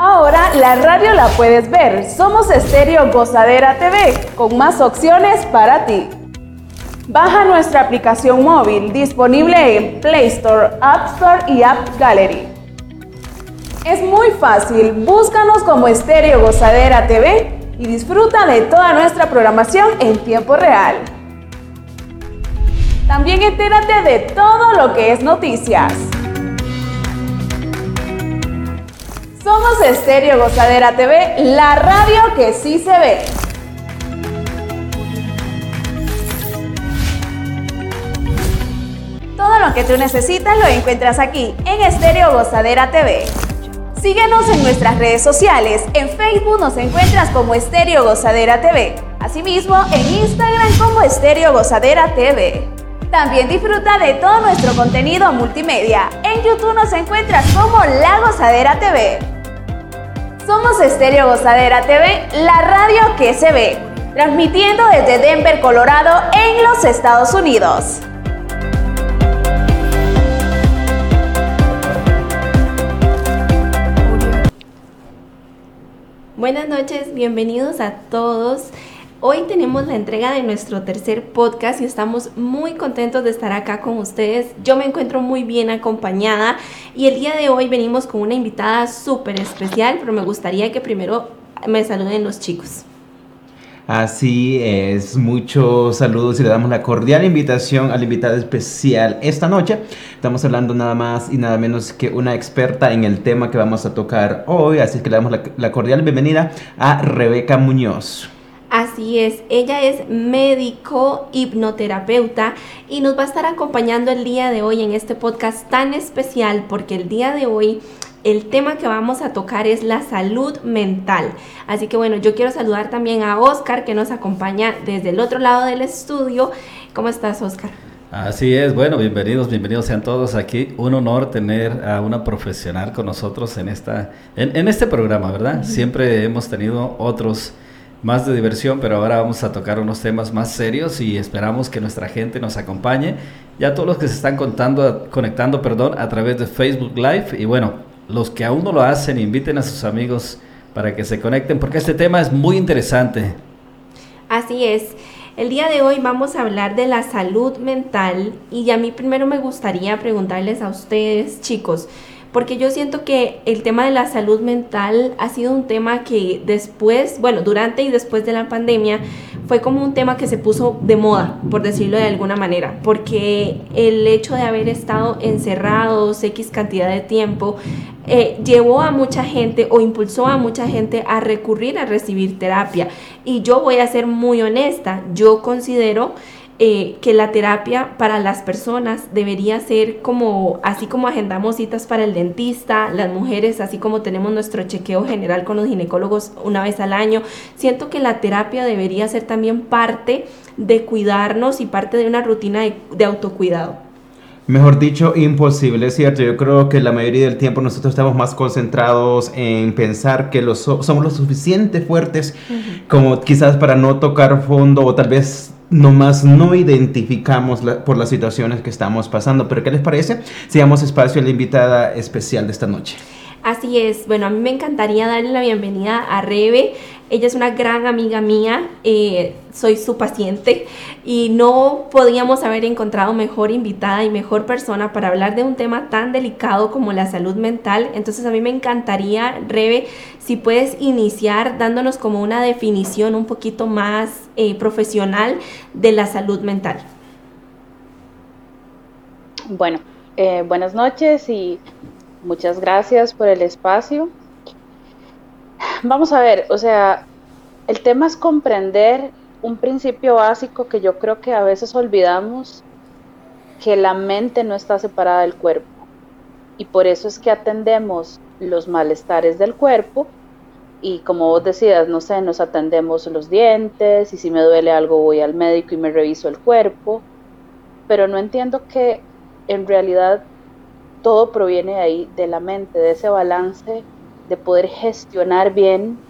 Ahora la radio la puedes ver. Somos Estéreo Gozadera TV, con más opciones para ti. Baja nuestra aplicación móvil disponible en Play Store, App Store y App Gallery. Es muy fácil, búscanos como Estéreo Gozadera TV y disfruta de toda nuestra programación en tiempo real. También entérate de todo lo que es noticias. Somos Estéreo Gozadera TV, la radio que sí se ve. Todo lo que tú necesitas lo encuentras aquí en Estéreo Gozadera TV. Síguenos en nuestras redes sociales. En Facebook nos encuentras como Estéreo Gozadera TV. Asimismo, en Instagram como Estéreo Gozadera TV. También disfruta de todo nuestro contenido multimedia. En YouTube nos encuentras como La Gozadera TV. Somos Estéreo Gozadera TV, la radio que se ve, transmitiendo desde Denver, Colorado, en los Estados Unidos. Buenas noches, bienvenidos a todos. Hoy tenemos la entrega de nuestro tercer podcast y estamos muy contentos de estar acá con ustedes. Yo me encuentro muy bien acompañada y el día de hoy venimos con una invitada súper especial, pero me gustaría que primero me saluden los chicos. Así es, muchos saludos y le damos la cordial invitación al invitado especial esta noche. Estamos hablando nada más y nada menos que una experta en el tema que vamos a tocar hoy, así que le damos la, la cordial bienvenida a Rebeca Muñoz. Así es, ella es médico hipnoterapeuta y nos va a estar acompañando el día de hoy en este podcast tan especial porque el día de hoy el tema que vamos a tocar es la salud mental. Así que bueno, yo quiero saludar también a Oscar que nos acompaña desde el otro lado del estudio. ¿Cómo estás, Oscar? Así es, bueno, bienvenidos, bienvenidos sean todos aquí. Un honor tener a una profesional con nosotros en, esta, en, este programa, ¿verdad? Siempre hemos tenido otros más de diversión, pero ahora vamos a tocar unos temas más serios y esperamos que nuestra gente nos acompañe. Ya todos los que se están contando, conectando perdón, a través de Facebook Live y bueno, los que aún no lo hacen, inviten a sus amigos para que se conecten porque este tema es muy interesante. Así es. El día de hoy vamos a hablar de la salud mental y a mí primero me gustaría preguntarles a ustedes, chicos, porque yo siento que el tema de la salud mental ha sido un tema que después, bueno, durante y después de la pandemia, fue como un tema que se puso de moda, por decirlo de alguna manera, porque el hecho de haber estado encerrados X cantidad de tiempo eh, llevó a mucha gente o impulsó a mucha gente a recurrir a recibir terapia. Y yo voy a ser muy honesta, yo considero eh, que la terapia para las personas debería ser como, así como agendamos citas para el dentista, las mujeres, así como tenemos nuestro chequeo general con los ginecólogos una vez al año, siento que la terapia debería ser también parte de cuidarnos y parte de una rutina de, autocuidado. Mejor dicho, imposible, ¿cierto? Yo creo que la mayoría del tiempo nosotros estamos más concentrados en pensar que los, somos lo suficiente fuertes como quizás para no tocar fondo o tal vez nomás no identificamos por las situaciones que estamos pasando. Pero ¿qué les parece? Si damos espacio a la invitada especial de esta noche. Así es, bueno, a mí me encantaría darle la bienvenida a Rebe. Ella es una gran amiga mía, eh, soy su paciente y no podíamos haber encontrado mejor invitada y mejor persona para hablar de un tema tan delicado como la salud mental. Entonces a mí me encantaría, Rebe, si puedes iniciar dándonos como una definición un poquito más eh, profesional de la salud mental. Bueno, eh, buenas noches y muchas gracias por el espacio. Vamos a ver, o sea, el tema es comprender un principio básico que yo creo que a veces olvidamos, que la mente no está separada del cuerpo. Y por eso es que atendemos los malestares del cuerpo y como vos decías, no sé, nos atendemos los dientes y si me duele algo voy al médico y me reviso el cuerpo, pero no entiendo que en realidad todo proviene ahí, de la mente, de ese balance de poder gestionar bien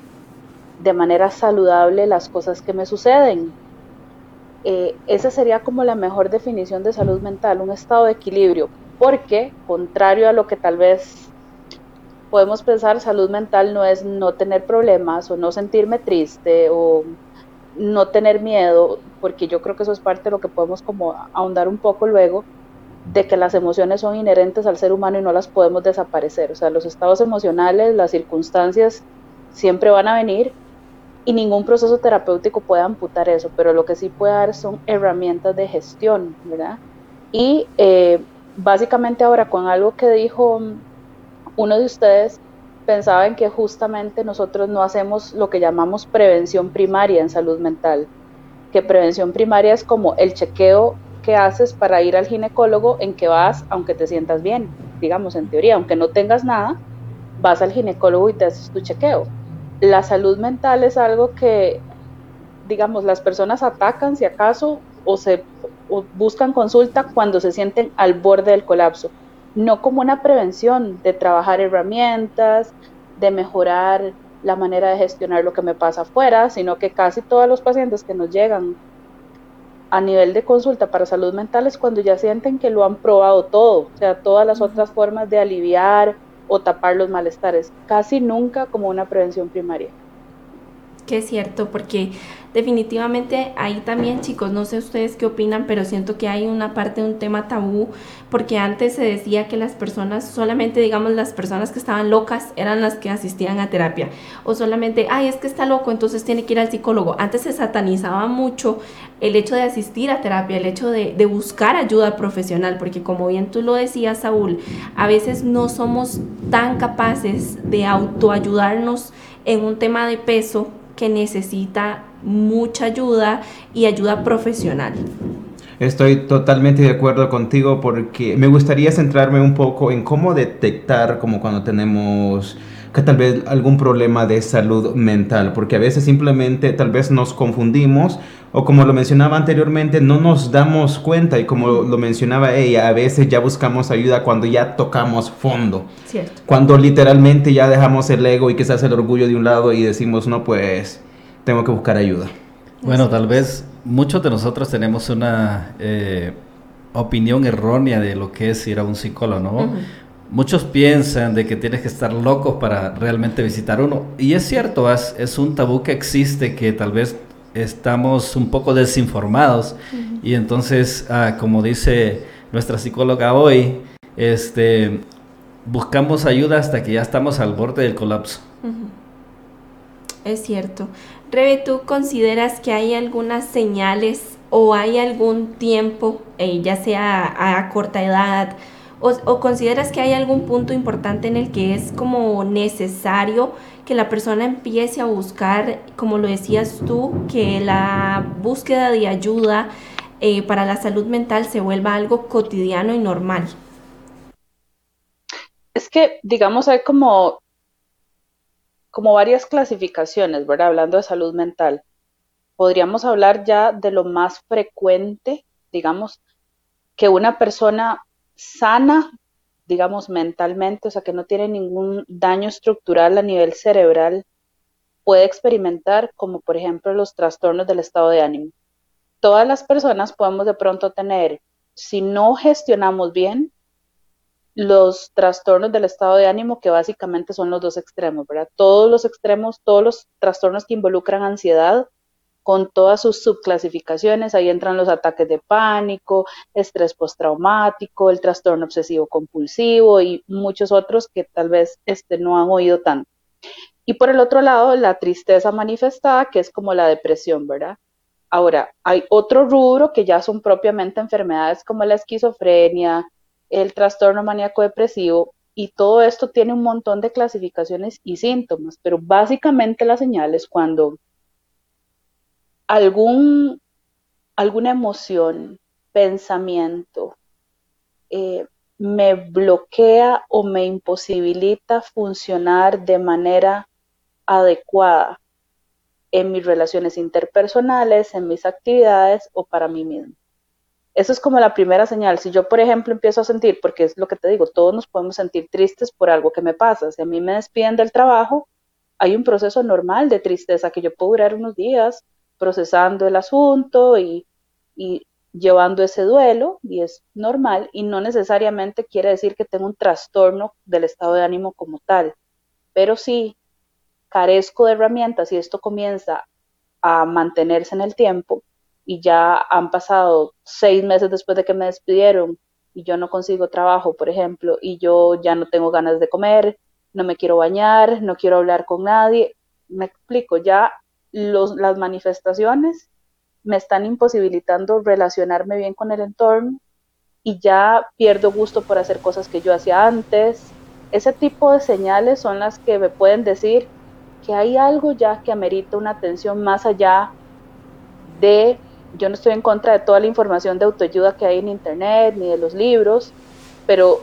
de manera saludable las cosas que me suceden. Eh, esa sería como la mejor definición de salud mental, un estado de equilibrio, porque contrario a lo que tal vez podemos pensar salud mental no es no tener problemas o no sentirme triste o no tener miedo, porque yo creo que eso es parte de lo que podemos como ahondar un poco luego, de que las emociones son inherentes al ser humano y no las podemos desaparecer. O sea, los estados emocionales, las circunstancias siempre van a venir y ningún proceso terapéutico puede amputar eso, pero lo que sí puede dar son herramientas de gestión, ¿verdad? Y eh, básicamente ahora con algo que dijo uno de ustedes, pensaba en que justamente nosotros no hacemos lo que llamamos prevención primaria en salud mental, que prevención primaria es como el chequeo haces para ir al ginecólogo en que vas aunque te sientas bien, digamos en teoría, aunque no tengas nada, vas al ginecólogo y te haces tu chequeo. La salud mental es algo que, digamos, las personas atacan si acaso o se buscan consulta cuando se sienten al borde del colapso, no como una prevención de trabajar herramientas, de mejorar la manera de gestionar lo que me pasa afuera, sino que casi todos los pacientes que nos llegan a nivel de consulta para salud mental es cuando ya sienten que lo han probado todo, o sea, todas las otras formas de aliviar o tapar los malestares, casi nunca como una prevención primaria. Que es cierto, porque definitivamente ahí también, chicos, no sé ustedes qué opinan, pero siento que hay una parte de un tema tabú, porque antes se decía que las personas, solamente digamos las personas que estaban locas eran las que asistían a terapia, o solamente, ay, es que está loco, entonces tiene que ir al psicólogo. Antes se satanizaba mucho el hecho de asistir a terapia, el hecho de, buscar ayuda profesional, porque como bien tú lo decías, Saúl, a veces no somos tan capaces de autoayudarnos en un tema de peso que necesita mucha ayuda y ayuda profesional. Estoy totalmente de acuerdo contigo porque me gustaría centrarme un poco en cómo detectar como cuando tenemos que tal vez algún problema de salud mental, porque a veces simplemente tal vez nos confundimos o como lo mencionaba anteriormente, no nos damos cuenta y como lo mencionaba ella, a veces ya buscamos ayuda cuando ya tocamos fondo. Cierto. Cuando literalmente ya dejamos el ego y quizás el orgullo de un lado y decimos, no, pues tengo que buscar ayuda. Bueno, tal vez muchos de nosotros tenemos una eh, opinión errónea de lo que es ir a un psicólogo, ¿no? Muchos piensan de que tienes que estar loco para realmente visitar uno. Y es cierto, es, es un tabú que existe que tal vez estamos un poco desinformados. Y entonces, ah, como dice nuestra psicóloga hoy, este, buscamos ayuda hasta que ya estamos al borde del colapso. Es cierto. Rebe, ¿tú consideras que hay algunas señales o hay algún tiempo, eh, ya sea a, corta edad, o, consideras que hay algún punto importante en el que es como necesario que la persona empiece a buscar, como lo decías tú, que la búsqueda de ayuda eh, para la salud mental se vuelva algo cotidiano y normal? Es que, digamos, hay como como varias clasificaciones, ¿verdad? Hablando de salud mental. Podríamos hablar ya de lo más frecuente, digamos, que una persona sana, digamos, mentalmente, o sea, que no tiene ningún daño estructural a nivel cerebral, puede experimentar, como por ejemplo los trastornos del estado de ánimo. Todas las personas podemos de pronto tener, si no gestionamos bien, los trastornos del estado de ánimo, que básicamente son los dos extremos, ¿verdad? Todos los extremos, todos los trastornos que involucran ansiedad, con todas sus subclasificaciones, ahí entran los ataques de pánico, estrés postraumático, el trastorno obsesivo compulsivo y muchos otros que tal vez este, no han oído tanto. Y por el otro lado, la tristeza manifestada, que es como la depresión, ¿verdad? Ahora, hay otro rubro que ya son propiamente enfermedades como la esquizofrenia, el trastorno maníaco depresivo y todo esto tiene un montón de clasificaciones y síntomas, pero básicamente la señal es cuando algún, alguna emoción, pensamiento, eh, me bloquea o me imposibilita funcionar de manera adecuada en mis relaciones interpersonales, en mis actividades o para mí mismo. Eso es como la primera señal. Si yo, por ejemplo, empiezo a sentir, porque es lo que te digo, todos nos podemos sentir tristes por algo que me pasa. Si a mí me despiden del trabajo, hay un proceso normal de tristeza que yo puedo durar unos días procesando el asunto y, llevando ese duelo y es normal y no necesariamente quiere decir que tenga un trastorno del estado de ánimo como tal, pero sí carezco de herramientas y esto comienza a mantenerse en el tiempo y ya han pasado seis meses después de que me despidieron y yo no consigo trabajo, por ejemplo, y yo ya no tengo ganas de comer, no me quiero bañar, no quiero hablar con nadie, me explico, ya las manifestaciones me están imposibilitando relacionarme bien con el entorno y ya pierdo gusto por hacer cosas que yo hacía antes. Ese tipo de señales son las que me pueden decir que hay algo ya que amerita una atención más allá de, yo no estoy en contra de toda la información de autoayuda que hay en internet ni de los libros, pero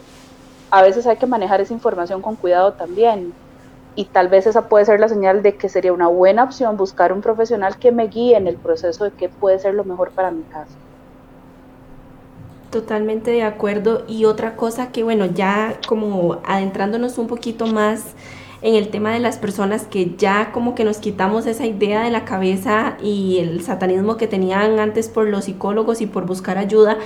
a veces hay que manejar esa información con cuidado también y tal vez esa puede ser la señal de que sería una buena opción buscar un profesional que me guíe en el proceso de qué puede ser lo mejor para mi caso. Totalmente de acuerdo. Y otra cosa que, bueno, ya como adentrándonos un poquito más en el tema de las personas que ya como que nos quitamos esa idea de la cabeza y el satanismo que tenían antes por los psicólogos y por buscar ayuda,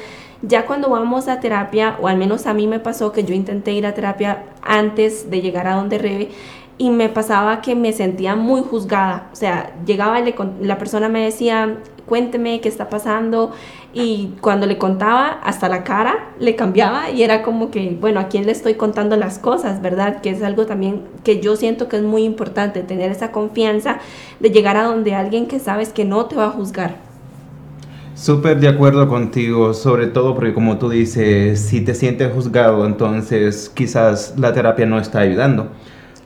ya cuando vamos a terapia, o al menos a mí me pasó que yo intenté ir a terapia antes de llegar a donde Rebe, y me pasaba que me sentía muy juzgada. O sea, llegaba y la persona me decía, cuénteme qué está pasando. Y cuando le contaba, hasta la cara le cambiaba y era como que, bueno, ¿a quién le estoy contando las cosas, verdad? Que es algo también que yo siento que es muy importante, tener esa confianza de llegar a donde alguien que sabes que no te va a juzgar. Súper de acuerdo contigo, sobre todo porque como tú dices, si te sientes juzgado, entonces quizás la terapia no está ayudando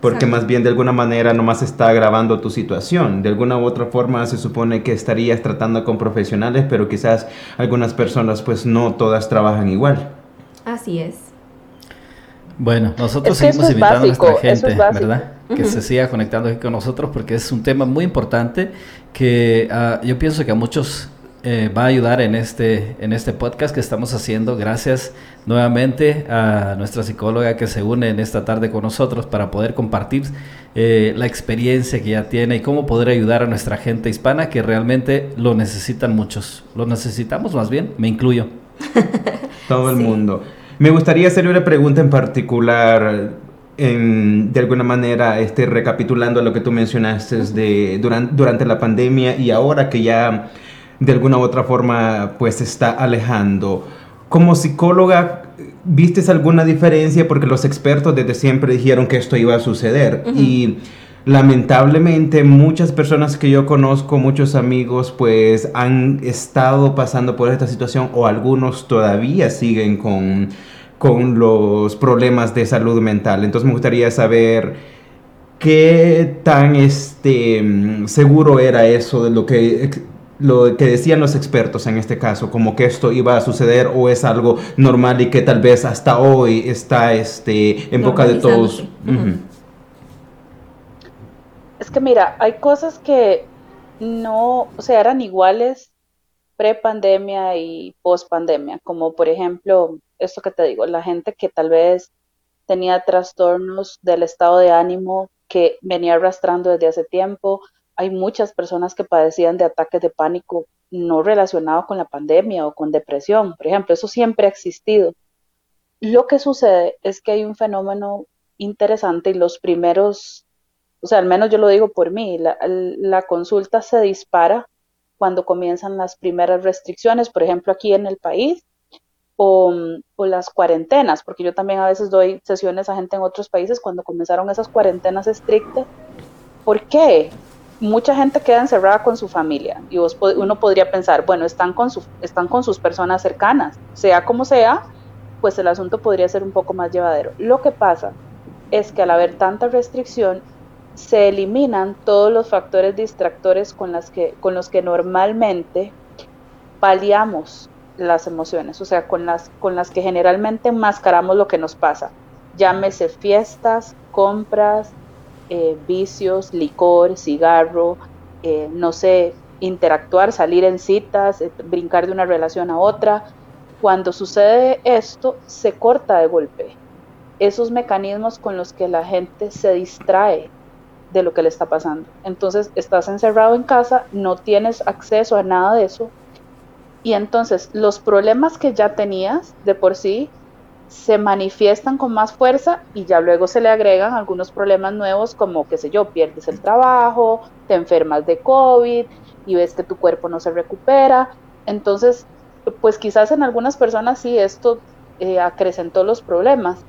porque más bien de alguna manera nomás está agravando tu situación. De alguna u otra forma se supone que estarías tratando con profesionales, pero quizás algunas personas pues no todas trabajan igual. Así es. Bueno, nosotros seguimos invitando a nuestra gente, ¿verdad? Que se siga conectando aquí con nosotros porque es un tema muy importante que ah, yo pienso que a muchos eh, va a ayudar en este, en este podcast que estamos haciendo. Gracias nuevamente a nuestra psicóloga que se une en esta tarde con nosotros para poder compartir eh, la experiencia que ya tiene y cómo poder ayudar a nuestra gente hispana que realmente lo necesitan muchos. Lo necesitamos más bien, me incluyo. Todo el mundo. Me gustaría hacerle una pregunta en particular. de alguna manera, este, recapitulando lo que tú mencionaste de, durante, durante la pandemia y ahora que ya de alguna u otra forma pues se está alejando. Como psicóloga, ¿vistes alguna diferencia? Porque los expertos desde siempre dijeron que esto iba a suceder y lamentablemente muchas personas que yo conozco, muchos amigos, pues han estado pasando por esta situación o algunos todavía siguen con, con los problemas de salud mental. Entonces me gustaría saber qué tan este, seguro era eso de lo que lo que decían los expertos en este caso, como que esto iba a suceder o es algo normal y que tal vez hasta hoy está este, en boca de todos. Es que mira, hay cosas que no, o sea, eran iguales pre-pandemia y post-pandemia, como por ejemplo, esto que te digo, la gente que tal vez tenía trastornos del estado de ánimo que venía arrastrando desde hace tiempo, hay muchas personas que padecían de ataques de pánico no relacionados con la pandemia o con depresión, por ejemplo, eso siempre ha existido. Lo que sucede es que hay un fenómeno interesante y los primeros, o sea, al menos yo lo digo por mí, la, consulta se dispara cuando comienzan las primeras restricciones, por ejemplo, aquí en el país, o, o, las cuarentenas, porque yo también a veces doy sesiones a gente en otros países cuando comenzaron esas cuarentenas estrictas. ¿Por qué? Mucha gente queda encerrada con su familia y uno podría pensar, bueno, están con, su, están con sus personas cercanas, sea como sea, pues el asunto podría ser un poco más llevadero. Lo que pasa es que al haber tanta restricción, se eliminan todos los factores distractores con, las que, con los que normalmente paliamos las emociones, o sea, con las, con las que generalmente enmascaramos lo que nos pasa. Llámese fiestas, compras, eh, vicios, licor, cigarro, eh, no sé, interactuar, salir en citas, eh, brincar de una relación a otra. Cuando sucede esto, se corta de golpe esos mecanismos con los que la gente se distrae de lo que le está pasando. Entonces, estás encerrado en casa, no tienes acceso a nada de eso y entonces los problemas que ya tenías de por sí se manifiestan con más fuerza y ya luego se le agregan algunos problemas nuevos como, qué sé yo, pierdes el trabajo, te enfermas de COVID y ves que tu cuerpo no se recupera. Entonces, pues quizás en algunas personas sí esto eh, acrecentó los problemas,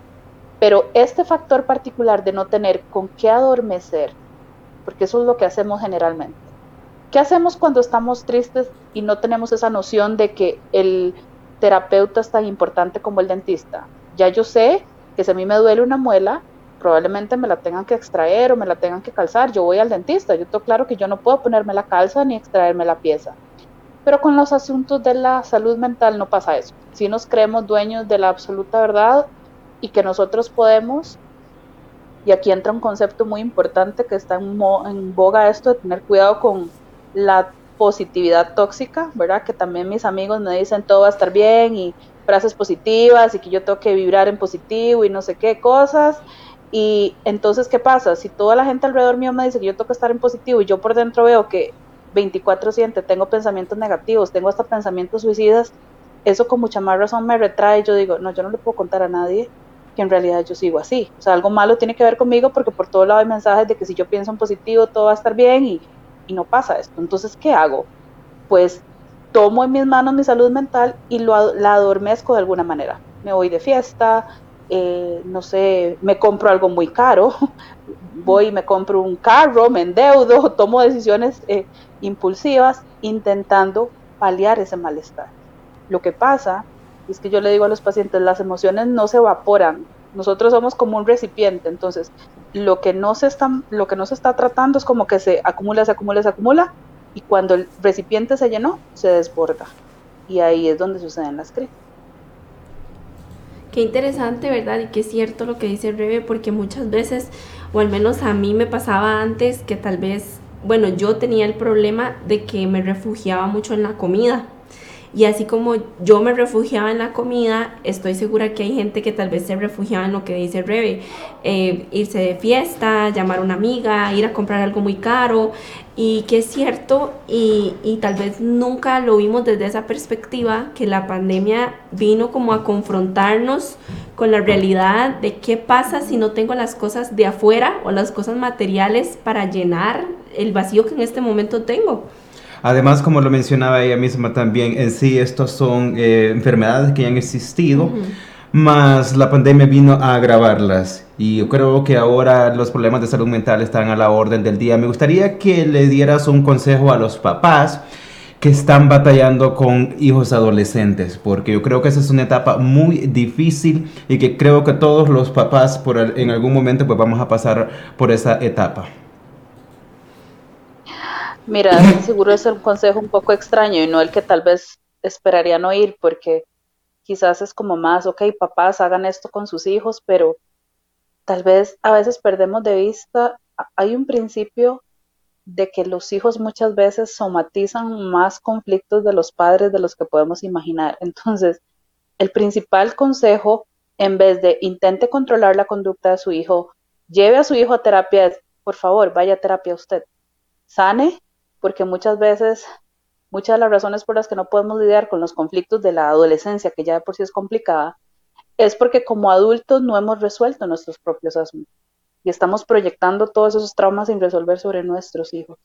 pero este factor particular de no tener con qué adormecer, porque eso es lo que hacemos generalmente. ¿Qué hacemos cuando estamos tristes y no tenemos esa noción de que el terapeuta es tan importante como el dentista? Ya yo sé que si a mí me duele una muela, probablemente me la tengan que extraer o me la tengan que calzar. Yo voy al dentista, yo tengo claro que yo no puedo ponerme la calza ni extraerme la pieza. Pero con los asuntos de la salud mental no pasa eso. Si nos creemos dueños de la absoluta verdad y que nosotros podemos, y aquí entra un concepto muy importante que está en, boga esto de tener cuidado con la positividad tóxica, ¿verdad? Que también mis amigos me dicen todo va a estar bien y frases positivas y que yo tengo que vibrar en positivo y no sé qué cosas. Y entonces, ¿qué pasa? Si toda la gente alrededor mío me dice que yo tengo que estar en positivo y yo por dentro veo que 24/7 tengo pensamientos negativos, tengo hasta pensamientos suicidas, eso con mucha más razón me retrae. Yo digo, no, yo no le puedo contar a nadie que en realidad yo sigo así. O sea, algo malo tiene que ver conmigo porque por todo lado hay mensajes de que si yo pienso en positivo todo va a estar bien y y no pasa esto. Entonces, ¿qué hago? Pues tomo en mis manos mi salud mental y lo, la adormezco de alguna manera. Me voy de fiesta, eh, no sé, me compro algo muy caro, voy y me compro un carro, me endeudo, tomo decisiones eh, impulsivas intentando paliar ese malestar. Lo que pasa es que yo le digo a los pacientes, las emociones no se evaporan, nosotros somos como un recipiente, entonces lo que no se está, lo que no se está tratando es como que se acumula, se acumula, se acumula, y cuando el recipiente se llenó, se desborda. Y ahí es donde suceden las crisis. Qué interesante, ¿verdad? Y qué cierto lo que dice Rebe, porque muchas veces, o al menos a mí me pasaba antes, que tal vez, bueno, yo tenía el problema de que me refugiaba mucho en la comida. Y así como yo me refugiaba en la comida, estoy segura que hay gente que tal vez se refugiaba en lo que dice Rebe, eh, irse de fiesta, llamar a una amiga, ir a comprar algo muy caro, y que es cierto, y, y tal vez nunca lo vimos desde esa perspectiva, que la pandemia vino como a confrontarnos con la realidad de qué pasa si no tengo las cosas de afuera o las cosas materiales para llenar el vacío que en este momento tengo. Además, como lo mencionaba ella misma también, en sí estos son eh, enfermedades que ya han existido, más la pandemia vino a agravarlas. Y yo creo que ahora los problemas de salud mental están a la orden del día. Me gustaría que le dieras un consejo a los papás que están batallando con hijos adolescentes, porque yo creo que esa es una etapa muy difícil y que creo que todos los papás en algún momento pues vamos a pasar por esa etapa. Mira, seguro es un consejo un poco extraño y no el que tal vez esperarían oír, porque quizás es como más, ok, papás hagan esto con sus hijos, pero tal vez a veces perdemos de vista, hay un principio de que los hijos muchas veces somatizan más conflictos de los padres de los que podemos imaginar. Entonces, el principal consejo, en vez de intente controlar la conducta de su hijo, lleve a su hijo a terapia, por favor, vaya a terapia usted. Sane porque muchas veces, muchas de las razones por las que no podemos lidiar con los conflictos de la adolescencia, que ya de por sí es complicada, es porque como adultos no hemos resuelto nuestros propios asuntos y estamos proyectando todos esos traumas sin resolver sobre nuestros hijos.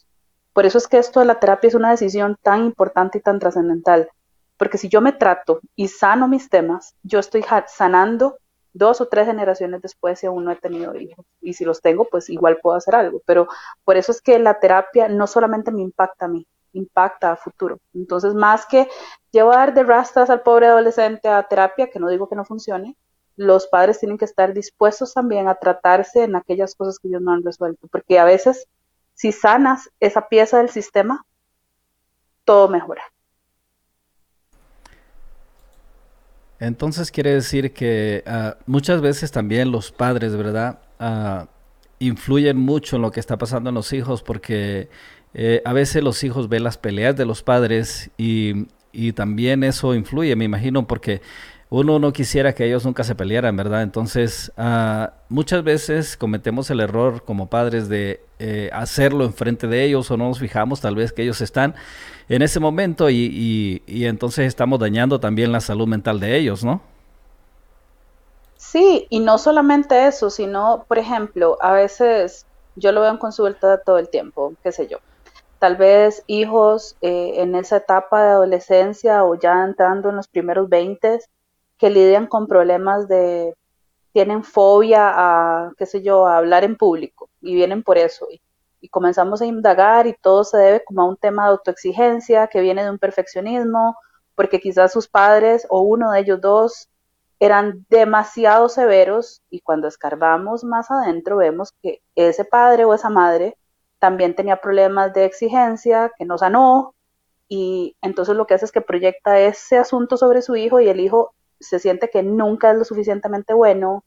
Por eso es que esto de la terapia es una decisión tan importante y tan trascendental, porque si yo me trato y sano mis temas, yo estoy sanando dos o tres generaciones después si aún no he tenido hijos. Y si los tengo, pues igual puedo hacer algo. Pero por eso es que la terapia no solamente me impacta a mí, impacta a futuro. Entonces, más que llevar de rastas al pobre adolescente a terapia, que no digo que no funcione, los padres tienen que estar dispuestos también a tratarse en aquellas cosas que ellos no han resuelto. Porque a veces, si sanas esa pieza del sistema, todo mejora. Entonces quiere decir que ah, muchas veces también los padres, ¿verdad? Uh, influyen mucho en lo que está pasando en los hijos porque eh, a veces los hijos ven las peleas de los padres y, y, también eso influye, me imagino, porque uno no quisiera que ellos nunca se pelearan, ¿verdad? Entonces, ah, muchas veces cometemos el error como padres de eh, hacerlo enfrente de ellos o no nos fijamos tal vez que ellos están en ese momento y, y, entonces estamos dañando también la salud mental de ellos, ¿no? Sí, y no solamente eso, sino, por ejemplo, a veces yo lo veo en consulta todo el tiempo, qué sé yo. Tal vez hijos eh, en esa etapa de adolescencia o ya entrando en los primeros 20 que lidian con problemas de, tienen fobia a, qué sé yo, a hablar en público y vienen por eso. Y, comenzamos a indagar y todo se debe como a un tema de autoexigencia que viene de un perfeccionismo, porque quizás sus padres o uno de ellos dos eran demasiado severos y cuando escarbamos más adentro vemos que ese padre o esa madre también tenía problemas de exigencia que no sanó y entonces lo que hace es que proyecta ese asunto sobre su hijo y el hijo se siente que nunca es lo suficientemente bueno,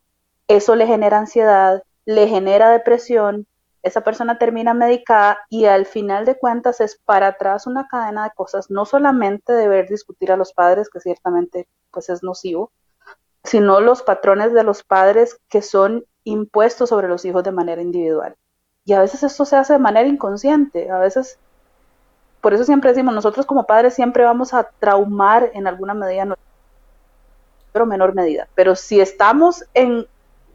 eso le genera ansiedad, le genera depresión, esa persona termina medicada y al final de cuentas es para atrás una cadena de cosas, no solamente deber discutir a los padres, que ciertamente pues es nocivo, sino los patrones de los padres que son impuestos sobre los hijos de manera individual. Y a veces esto se hace de manera inconsciente, a veces, por eso siempre decimos, nosotros como padres siempre vamos a traumar en alguna medida pero menor medida. Pero si estamos en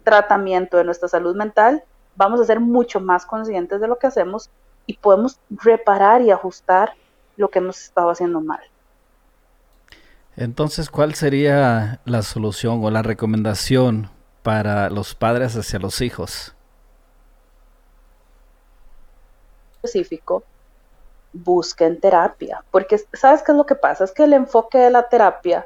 tratamiento de nuestra salud mental, vamos a ser mucho más conscientes de lo que hacemos y podemos reparar y ajustar lo que hemos estado haciendo mal. Entonces, ¿cuál sería la solución o la recomendación para los padres hacia los hijos? Específico, busquen terapia, porque ¿sabes qué es lo que pasa? Es que el enfoque de la terapia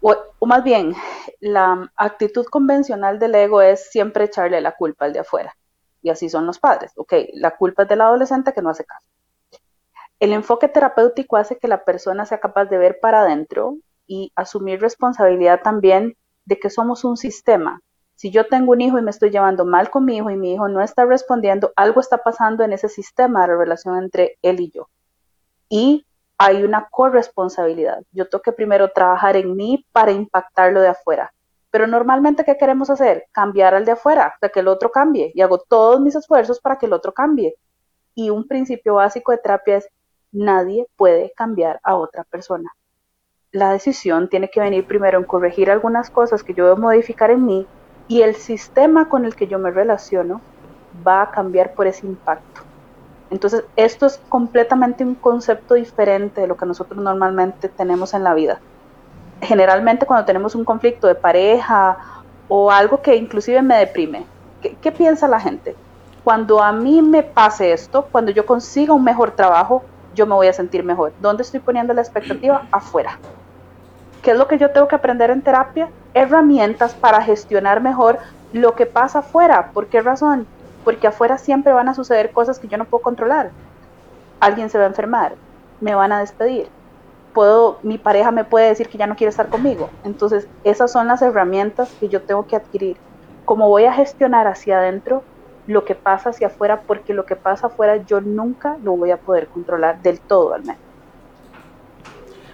o, más bien, la actitud convencional del ego es siempre echarle la culpa al de afuera. Y así son los padres. Ok, la culpa es del adolescente que no hace caso. El enfoque terapéutico hace que la persona sea capaz de ver para adentro y asumir responsabilidad también de que somos un sistema. Si yo tengo un hijo y me estoy llevando mal con mi hijo y mi hijo no está respondiendo, algo está pasando en ese sistema de relación entre él y yo. Y hay una corresponsabilidad. Yo tengo que primero trabajar en mí para impactarlo de afuera. Pero normalmente, ¿qué queremos hacer? Cambiar al de afuera, de que el otro cambie. Y hago todos mis esfuerzos para que el otro cambie. Y un principio básico de terapia es, nadie puede cambiar a otra persona. La decisión tiene que venir primero en corregir algunas cosas que yo debo modificar en mí y el sistema con el que yo me relaciono va a cambiar por ese impacto. Entonces, esto es completamente un concepto diferente de lo que nosotros normalmente tenemos en la vida. Generalmente cuando tenemos un conflicto de pareja o algo que inclusive me deprime, ¿qué, piensa la gente? Cuando a mí me pase esto, cuando yo consiga un mejor trabajo, yo me voy a sentir mejor. ¿Dónde estoy poniendo la expectativa? Afuera. ¿Qué es lo que yo tengo que aprender en terapia? Herramientas para gestionar mejor lo que pasa afuera. ¿Por qué razón? porque afuera siempre van a suceder cosas que yo no puedo controlar. Alguien se va a enfermar, me van a despedir, puedo, mi pareja me puede decir que ya no quiere estar conmigo. Entonces, esas son las herramientas que yo tengo que adquirir. Cómo voy a gestionar hacia adentro lo que pasa hacia afuera, porque lo que pasa afuera yo nunca lo voy a poder controlar del todo al menos.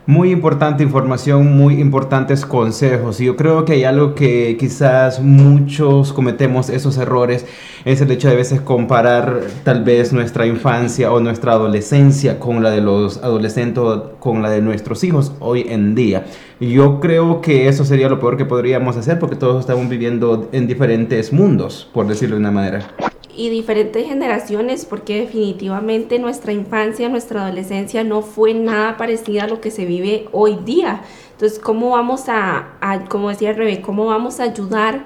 Muy importante información, muy importantes consejos. Y yo creo que hay algo que quizás muchos cometemos esos errores, es el hecho de a veces comparar tal vez nuestra infancia o nuestra adolescencia con la de los adolescentes o con la de nuestros hijos hoy en día. Yo creo que eso sería lo peor que podríamos hacer porque todos estamos viviendo en diferentes mundos, por decirlo de una manera y diferentes generaciones, porque definitivamente nuestra infancia, nuestra adolescencia no fue nada parecida a lo que se vive hoy día. Entonces, ¿cómo vamos a, como decía Rebe, cómo vamos a ayudar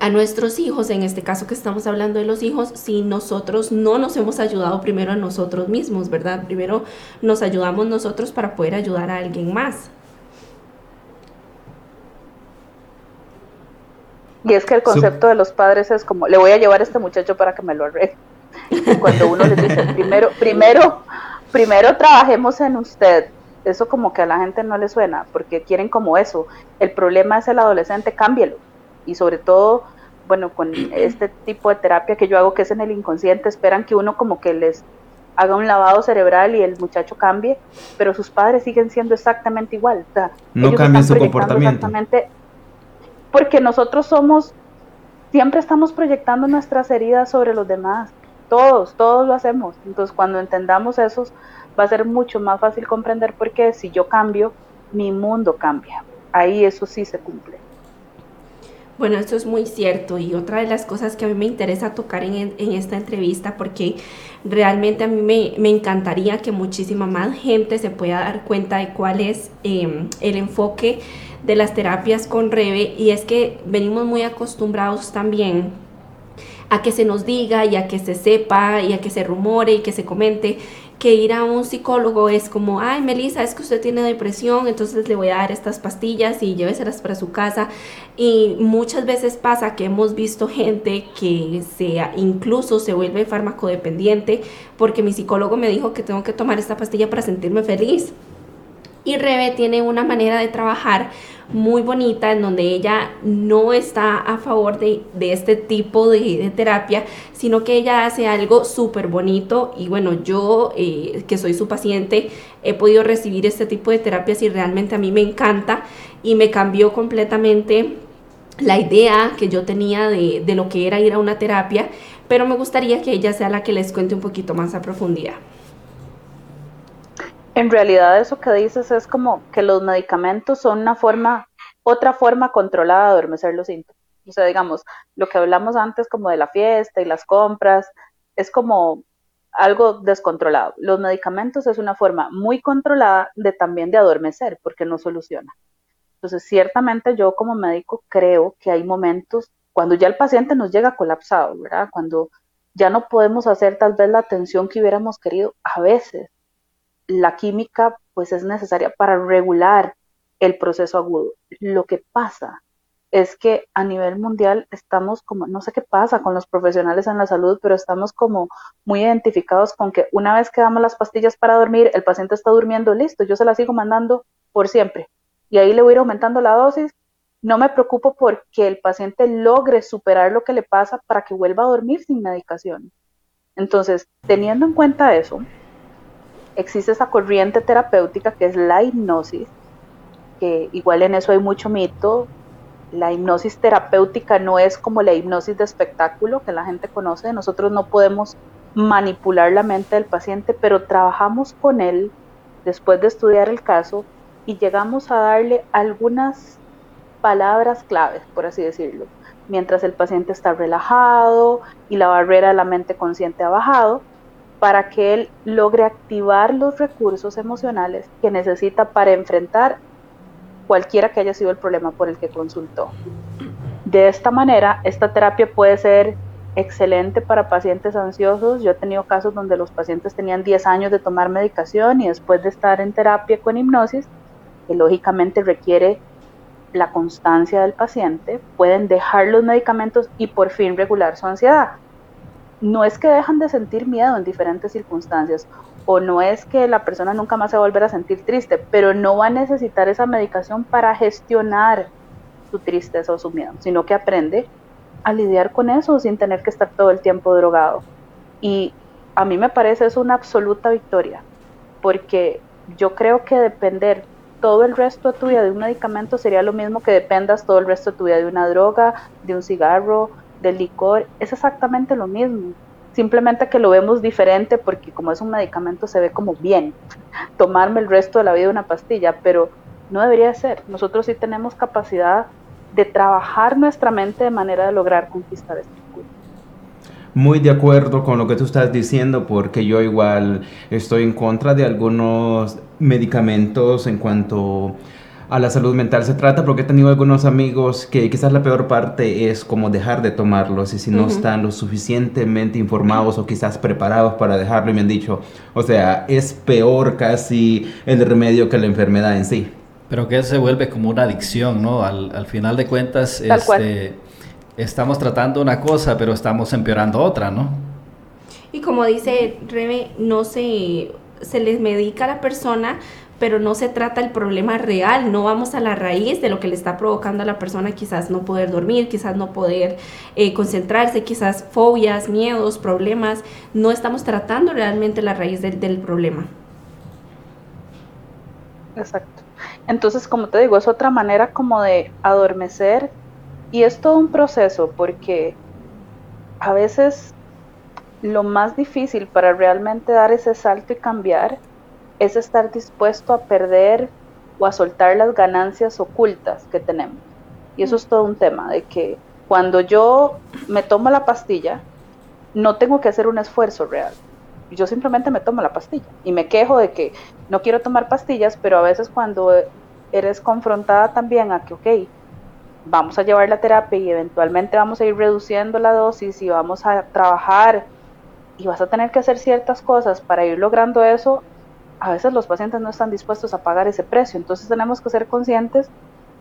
a nuestros hijos, en este caso que estamos hablando de los hijos, si nosotros no nos hemos ayudado primero a nosotros mismos, ¿verdad? Primero nos ayudamos nosotros para poder ayudar a alguien más. Y es que el concepto de los padres es como, le voy a llevar a este muchacho para que me lo arregle. Cuando uno les dice, primero, primero, primero trabajemos en usted, eso como que a la gente no le suena, porque quieren como eso. El problema es el adolescente, cámbielo. Y sobre todo, bueno, con este tipo de terapia que yo hago, que es en el inconsciente, esperan que uno como que les haga un lavado cerebral y el muchacho cambie, pero sus padres siguen siendo exactamente igual. O sea, no cambia su comportamiento. Porque nosotros somos, siempre estamos proyectando nuestras heridas sobre los demás. Todos, todos lo hacemos. Entonces, cuando entendamos eso, va a ser mucho más fácil comprender por qué si yo cambio, mi mundo cambia. Ahí eso sí se cumple. Bueno, esto es muy cierto y otra de las cosas que a mí me interesa tocar en, esta entrevista porque realmente a mí me, encantaría que muchísima más gente se pueda dar cuenta de cuál es em, el enfoque de las terapias con Rebe y es que venimos muy acostumbrados también a que se nos diga y a que se sepa y a que se rumore y que se comente que ir a un psicólogo es como, ay, Melissa, es que usted tiene depresión, entonces le voy a dar estas pastillas y lléveselas para su casa. Y muchas veces pasa que hemos visto gente que sea, incluso se vuelve farmacodependiente porque mi psicólogo me dijo que tengo que tomar esta pastilla para sentirme feliz. Y Rebe tiene una manera de trabajar muy bonita en donde ella no está a favor de, este tipo de, terapia, sino que ella hace algo súper bonito y bueno, yo eh, que soy su paciente he podido recibir este tipo de terapias y realmente a mí me encanta y me cambió completamente la idea que yo tenía de, de lo que era ir a una terapia, pero me gustaría que ella sea la que les cuente un poquito más a profundidad. En realidad eso que dices es como que los medicamentos son una forma, otra forma controlada de adormecer los síntomas. O sea, digamos, lo que hablamos antes como de la fiesta y las compras, es como algo descontrolado. Los medicamentos es una forma muy controlada de también de adormecer, porque no soluciona. Entonces, ciertamente yo como médico creo que hay momentos cuando ya el paciente nos llega colapsado, ¿verdad? Cuando ya no podemos hacer tal vez la atención que hubiéramos querido, a veces la química pues es necesaria para regular el proceso agudo. Lo que pasa es que a nivel mundial estamos como, no sé qué pasa con los profesionales en la salud, pero estamos como muy identificados con que una vez que damos las pastillas para dormir, el paciente está durmiendo, listo, yo se las sigo mandando por siempre. Y ahí le voy a ir aumentando la dosis. No me preocupo porque el paciente logre superar lo que le pasa para que vuelva a dormir sin medicación. Entonces, teniendo en cuenta eso, existe esa corriente terapéutica que es la hipnosis, que igual en eso hay mucho mito. La hipnosis terapéutica no es como la hipnosis de espectáculo que la gente conoce. Nosotros no podemos manipular la mente del paciente, pero trabajamos con él después de estudiar el caso y llegamos a darle algunas palabras claves, por así decirlo, mientras el paciente está relajado y la barrera de la mente consciente ha bajado para que él logre activar los recursos emocionales que necesita para enfrentar cualquiera que haya sido el problema por el que consultó. De esta manera, esta terapia puede ser excelente para pacientes ansiosos. Yo he tenido casos donde los pacientes tenían 10 años de tomar medicación y después de estar en terapia con hipnosis, que lógicamente requiere la constancia del paciente, pueden dejar los medicamentos y por fin regular su ansiedad no es que dejan de sentir miedo en diferentes circunstancias o no es que la persona nunca más se va a sentir triste, pero no va a necesitar esa medicación para gestionar su tristeza o su miedo, sino que aprende a lidiar con eso sin tener que estar todo el tiempo drogado. Y a mí me parece eso una absoluta victoria, porque yo creo que depender todo el resto de tu vida de un medicamento sería lo mismo que dependas todo el resto de tu vida de una droga, de un cigarro, del licor es exactamente lo mismo. Simplemente que lo vemos diferente porque como es un medicamento se ve como bien tomarme el resto de la vida una pastilla, pero no debería ser. Nosotros sí tenemos capacidad de trabajar nuestra mente de manera de lograr conquistar este muy de acuerdo con lo que tú estás diciendo porque yo igual estoy en contra de algunos medicamentos en cuanto a la salud mental se trata porque he tenido algunos amigos que quizás la peor parte es como dejar de tomarlos y si no están lo suficientemente informados o quizás preparados para dejarlo y me han dicho, o sea, es peor casi el remedio que la enfermedad en sí. Pero que se vuelve como una adicción, ¿no? Al, final de cuentas, este, estamos tratando una cosa, pero estamos empeorando otra, ¿no? Y como dice Rebe, no se, se les medica a la persona pero no se trata el problema real, no vamos a la raíz de lo que le está provocando a la persona quizás no poder dormir, quizás no poder eh, concentrarse, quizás fobias, miedos, problemas, no estamos tratando realmente la raíz del, del problema. Exacto. Entonces, como te digo, es otra manera como de adormecer y es todo un proceso porque a veces lo más difícil para realmente dar ese salto y cambiar es estar dispuesto a perder o a soltar las ganancias ocultas que tenemos. Y eso es todo un tema, de que cuando yo me tomo la pastilla, no tengo que hacer un esfuerzo real. Yo simplemente me tomo la pastilla y me quejo de que no quiero tomar pastillas, pero a veces cuando eres confrontada también a que, ok, vamos a llevar la terapia y eventualmente vamos a ir reduciendo la dosis y vamos a trabajar y vas a tener que hacer ciertas cosas para ir logrando eso, a veces los pacientes no están dispuestos a pagar ese precio. Entonces tenemos que ser conscientes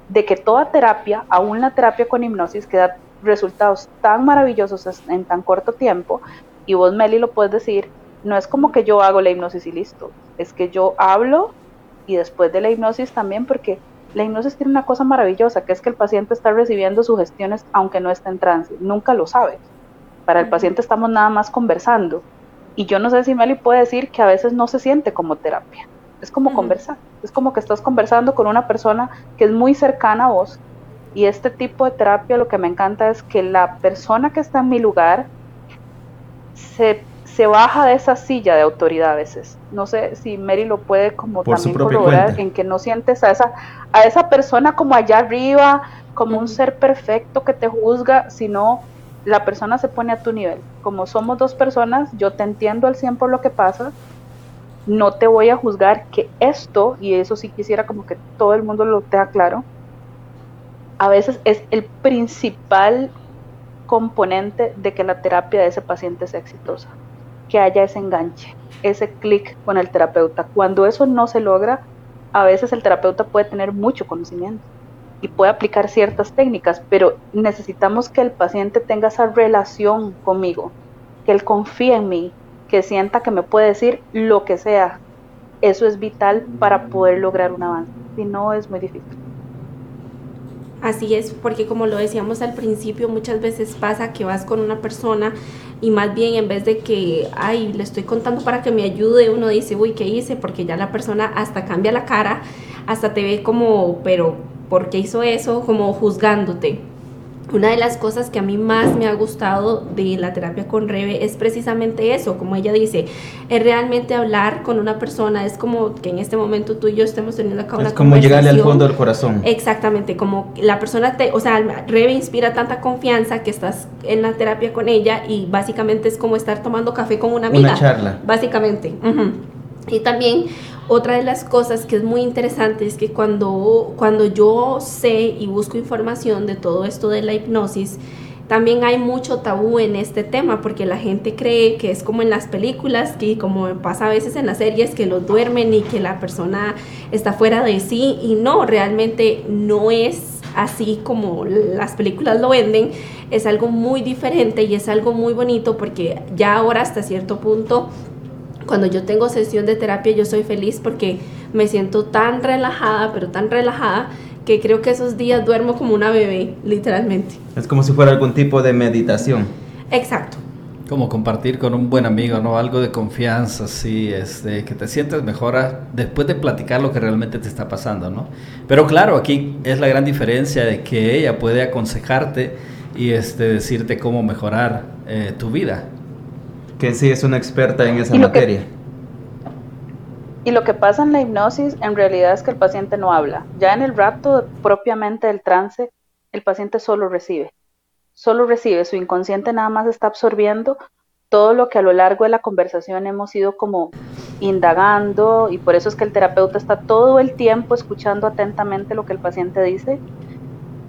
de que toda terapia, aún la terapia con hipnosis, que da resultados tan maravillosos en tan corto tiempo, y vos, Meli, lo puedes decir, no es como que yo hago la hipnosis y listo, es que yo hablo y después de la hipnosis también, porque la hipnosis tiene una cosa maravillosa, que es que el paciente está recibiendo sugestiones aunque no esté en trance, nunca lo sabe. Para el paciente estamos nada más conversando y yo no sé si Meli puede decir que a veces no se siente como terapia. Es como conversar. Es como que estás conversando con una persona que es muy cercana a vos. Y este tipo de terapia lo que me encanta es que la persona que está en mi lugar se, se baja de esa silla de autoridad a veces. No sé si Mary lo puede como también corroborar en que no sientes a esa, a esa persona como allá arriba, como un ser perfecto que te juzga, sino la persona se pone a tu nivel. Como somos dos personas, yo te entiendo al 100 por lo que pasa, no te voy a juzgar que esto, y eso sí quisiera como que todo el mundo lo tenga claro, a veces es el principal componente de que la terapia de ese paciente sea exitosa, que haya ese enganche, ese clic con el terapeuta. Cuando eso no se logra, a veces el terapeuta puede tener mucho conocimiento y puede aplicar ciertas técnicas, pero necesitamos que el paciente tenga esa relación conmigo, que él confíe en mí, que sienta que me puede decir lo que sea. Eso es vital para poder lograr un avance, si no es muy difícil. Así es, porque como lo decíamos al principio, muchas veces pasa que vas con una persona y más bien en vez de que, ay, le estoy contando para que me ayude, uno dice, uy, ¿qué hice? Porque ya la persona hasta cambia la cara, hasta te ve como, pero por qué hizo eso, como juzgándote. Una de las cosas que a mí más me ha gustado de la terapia con Rebe es precisamente eso, como ella dice, es realmente hablar con una persona, es como que en este momento tú y yo estemos teniendo acá una Es como llegarle al fondo del corazón. Exactamente, como la persona te, o sea, Rebe inspira tanta confianza que estás en la terapia con ella y básicamente es como estar tomando café con una amiga. Una charla. Básicamente. Y también otra de las cosas que es muy interesante es que cuando, cuando yo sé y busco información de todo esto de la hipnosis, también hay mucho tabú en este tema porque la gente cree que es como en las películas, que como pasa a veces en las series, que los duermen y que la persona está fuera de sí y no, realmente no es así como las películas lo venden, es algo muy diferente y es algo muy bonito porque ya ahora hasta cierto punto cuando yo tengo sesión de terapia yo soy feliz porque me siento tan relajada, pero tan relajada que creo que esos días duermo como una bebé, literalmente. Es como si fuera algún tipo de meditación. Exacto. Como compartir con un buen amigo, ¿no? Algo de confianza, sí, este, que te sientes mejor después de platicar lo que realmente te está pasando, ¿no? Pero claro, aquí es la gran diferencia de que ella puede aconsejarte y este, decirte cómo mejorar eh, tu vida, que sí es una experta en esa materia. y lo que pasa en la hipnosis en realidad es que el paciente no habla. Ya en el rato propiamente del trance, el paciente solo recibe. Solo recibe, su inconsciente nada más está absorbiendo todo lo que a lo largo de la conversación hemos ido como indagando y por eso es que el terapeuta está todo el tiempo escuchando atentamente lo que el paciente dice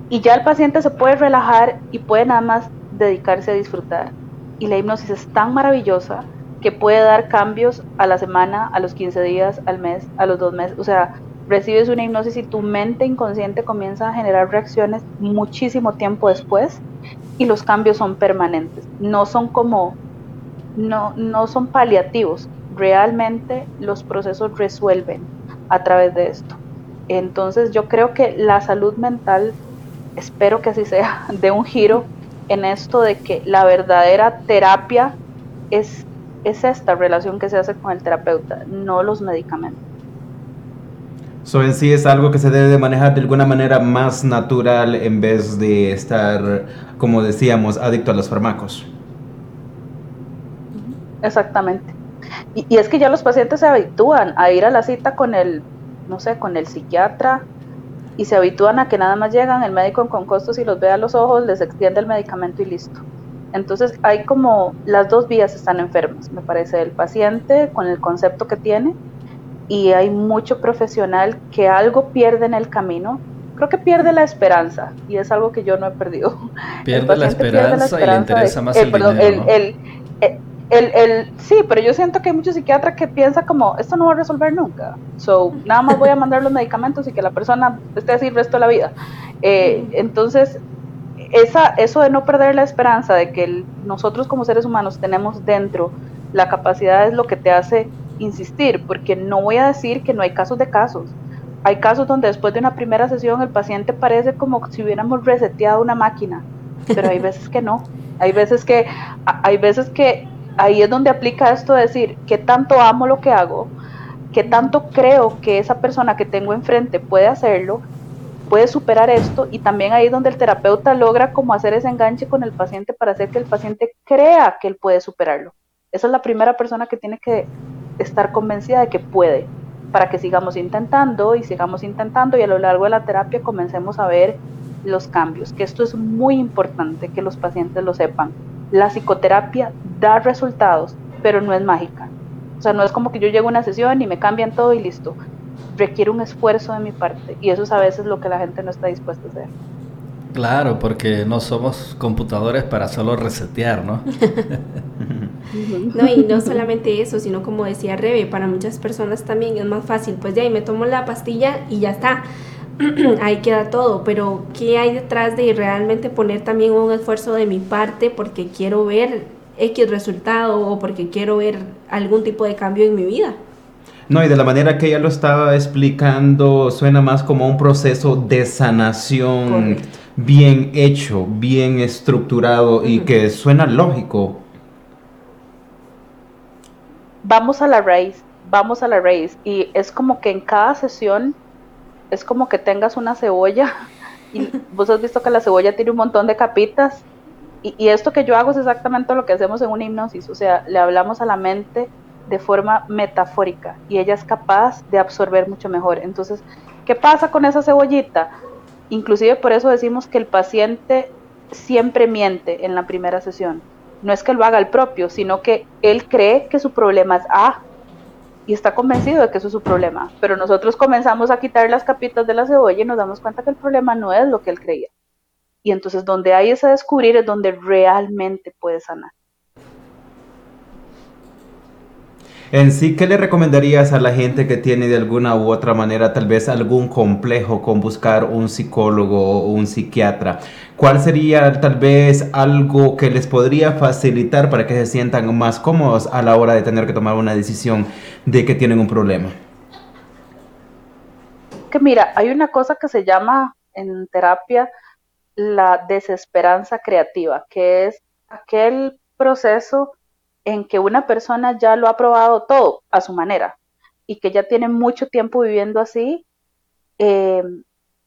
y ya el paciente se puede relajar y puede nada más dedicarse a disfrutar y la hipnosis es tan maravillosa que puede dar cambios a la semana, a los 15 días, al mes, a los dos meses. O sea, recibes una hipnosis y tu mente inconsciente comienza a generar reacciones muchísimo tiempo después y los cambios son permanentes. No son como, no, no son paliativos. Realmente los procesos resuelven. a través de esto. Entonces yo creo que la salud mental, espero que así sea, de un giro en esto de que la verdadera terapia es, es esta relación que se hace con el terapeuta, no los medicamentos. So en sí es algo que se debe de manejar de alguna manera más natural en vez de estar, como decíamos, adicto a los fármacos. Exactamente. Y, y, es que ya los pacientes se habitúan a ir a la cita con el, no sé, con el psiquiatra y se habitúan a que nada más llegan, el médico con costos y los ve a los ojos, les extiende el medicamento y listo. Entonces hay como las dos vías están enfermas, me parece, el paciente con el concepto que tiene y hay mucho profesional que algo pierde en el camino. Creo que pierde la esperanza y es algo que yo no he perdido. Pierde, la esperanza, y le interesa más el, dinero, el, el, el, sí, pero yo siento que hay muchos psiquiatras que piensan como, esto no va a resolver nunca. So, nada más voy a mandar los medicamentos y que la persona esté así el resto de la vida. Eh, entonces, esa, eso de no perder la esperanza de que nosotros como seres humanos tenemos dentro la capacidad es lo que te hace insistir, porque no voy a decir que no hay casos de casos. Hay casos donde después de una primera sesión el paciente parece como si hubiéramos reseteado una máquina, pero hay veces que no. Hay veces que, hay veces que ahí es donde aplica esto de decir, ¿qué tanto amo lo que hago? ¿Qué tanto creo que esa persona que tengo enfrente puede hacerlo? puede superar esto y también ahí es donde el terapeuta logra como hacer ese enganche con el paciente para hacer que el paciente crea que él puede superarlo. Esa es la primera persona que tiene que estar convencida de que puede, para que sigamos intentando y sigamos intentando y a lo largo de la terapia comencemos a ver los cambios, que esto es muy importante que los pacientes lo sepan. La psicoterapia da resultados, pero no es mágica. O sea, no es como que yo llego a una sesión y me cambian todo y listo requiere un esfuerzo de mi parte y eso es a veces lo que la gente no está dispuesta a hacer. Claro, porque no somos computadores para solo resetear, ¿no? no, y no solamente eso, sino como decía Rebe, para muchas personas también es más fácil, pues ya, y me tomo la pastilla y ya está. Ahí queda todo, pero ¿qué hay detrás de realmente poner también un esfuerzo de mi parte porque quiero ver X resultado o porque quiero ver algún tipo de cambio en mi vida? No, y de la manera que ella lo estaba explicando, suena más como un proceso de sanación bien hecho, bien estructurado y que suena lógico. Vamos a la raíz, vamos a la raíz. Y es como que en cada sesión es como que tengas una cebolla y vos has visto que la cebolla tiene un montón de capitas. Y, y esto que yo hago es exactamente lo que hacemos en una hipnosis, o sea, le hablamos a la mente de forma metafórica y ella es capaz de absorber mucho mejor. Entonces, ¿qué pasa con esa cebollita? Inclusive por eso decimos que el paciente siempre miente en la primera sesión. No es que lo haga el propio, sino que él cree que su problema es A y está convencido de que eso es su problema. Pero nosotros comenzamos a quitar las capitas de la cebolla y nos damos cuenta que el problema no es lo que él creía. Y entonces donde hay ese descubrir es donde realmente puede sanar. En sí, ¿qué le recomendarías a la gente que tiene de alguna u otra manera tal vez algún complejo con buscar un psicólogo o un psiquiatra? ¿Cuál sería tal vez algo que les podría facilitar para que se sientan más cómodos a la hora de tener que tomar una decisión de que tienen un problema? Que mira, hay una cosa que se llama en terapia la desesperanza creativa, que es aquel proceso en que una persona ya lo ha probado todo a su manera y que ya tiene mucho tiempo viviendo así, eh,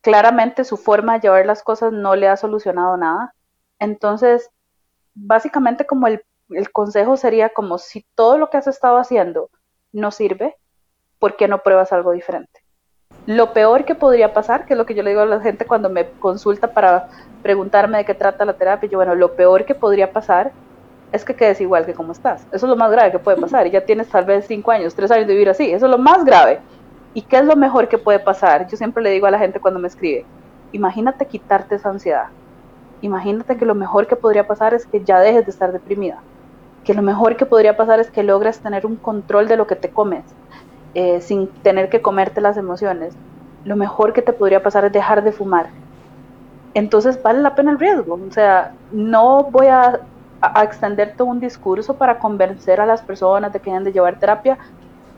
claramente su forma de llevar las cosas no le ha solucionado nada. Entonces, básicamente como el, el consejo sería como si todo lo que has estado haciendo no sirve, ¿por qué no pruebas algo diferente? Lo peor que podría pasar, que es lo que yo le digo a la gente cuando me consulta para preguntarme de qué trata la terapia, yo, bueno, lo peor que podría pasar es que quedes igual que como estás. Eso es lo más grave que puede pasar. Y ya tienes tal vez cinco años, tres años de vivir así. Eso es lo más grave. ¿Y qué es lo mejor que puede pasar? Yo siempre le digo a la gente cuando me escribe, imagínate quitarte esa ansiedad. Imagínate que lo mejor que podría pasar es que ya dejes de estar deprimida. Que lo mejor que podría pasar es que logres tener un control de lo que te comes, eh, sin tener que comerte las emociones. Lo mejor que te podría pasar es dejar de fumar. Entonces vale la pena el riesgo. O sea, no voy a a, extender todo un discurso para convencer a las personas de que hayan de llevar terapia,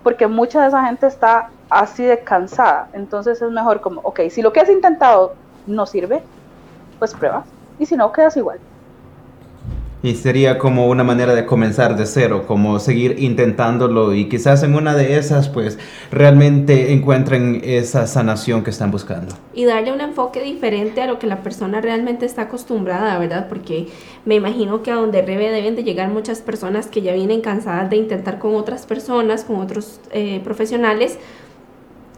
porque mucha de esa gente está así de cansada. Entonces es mejor como, ok, si lo que has intentado no sirve, pues prueba. Y si no, quedas igual. Y sería como una manera de comenzar de cero, como seguir intentándolo y quizás en una de esas pues realmente encuentren esa sanación que están buscando. Y darle un enfoque diferente a lo que la persona realmente está acostumbrada, ¿verdad? Porque me imagino que a donde Rebe deben de llegar muchas personas que ya vienen cansadas de intentar con otras personas, con otros eh, profesionales,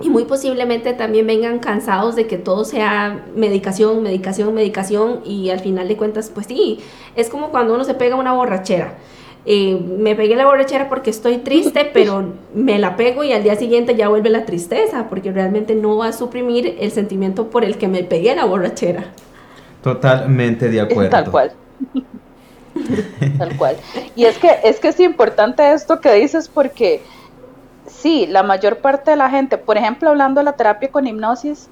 y muy posiblemente también vengan cansados de que todo sea medicación, medicación, medicación y al final de cuentas, pues sí, es como cuando uno se pega una borrachera. Eh, me pegué la borrachera porque estoy triste, pero me la pego y al día siguiente ya vuelve la tristeza, porque realmente no va a suprimir el sentimiento por el que me pegué la borrachera. Totalmente de acuerdo. Tal cual. Tal cual. Y es que es que es importante esto que dices porque sí, la mayor parte de la gente, por ejemplo, hablando de la terapia con hipnosis,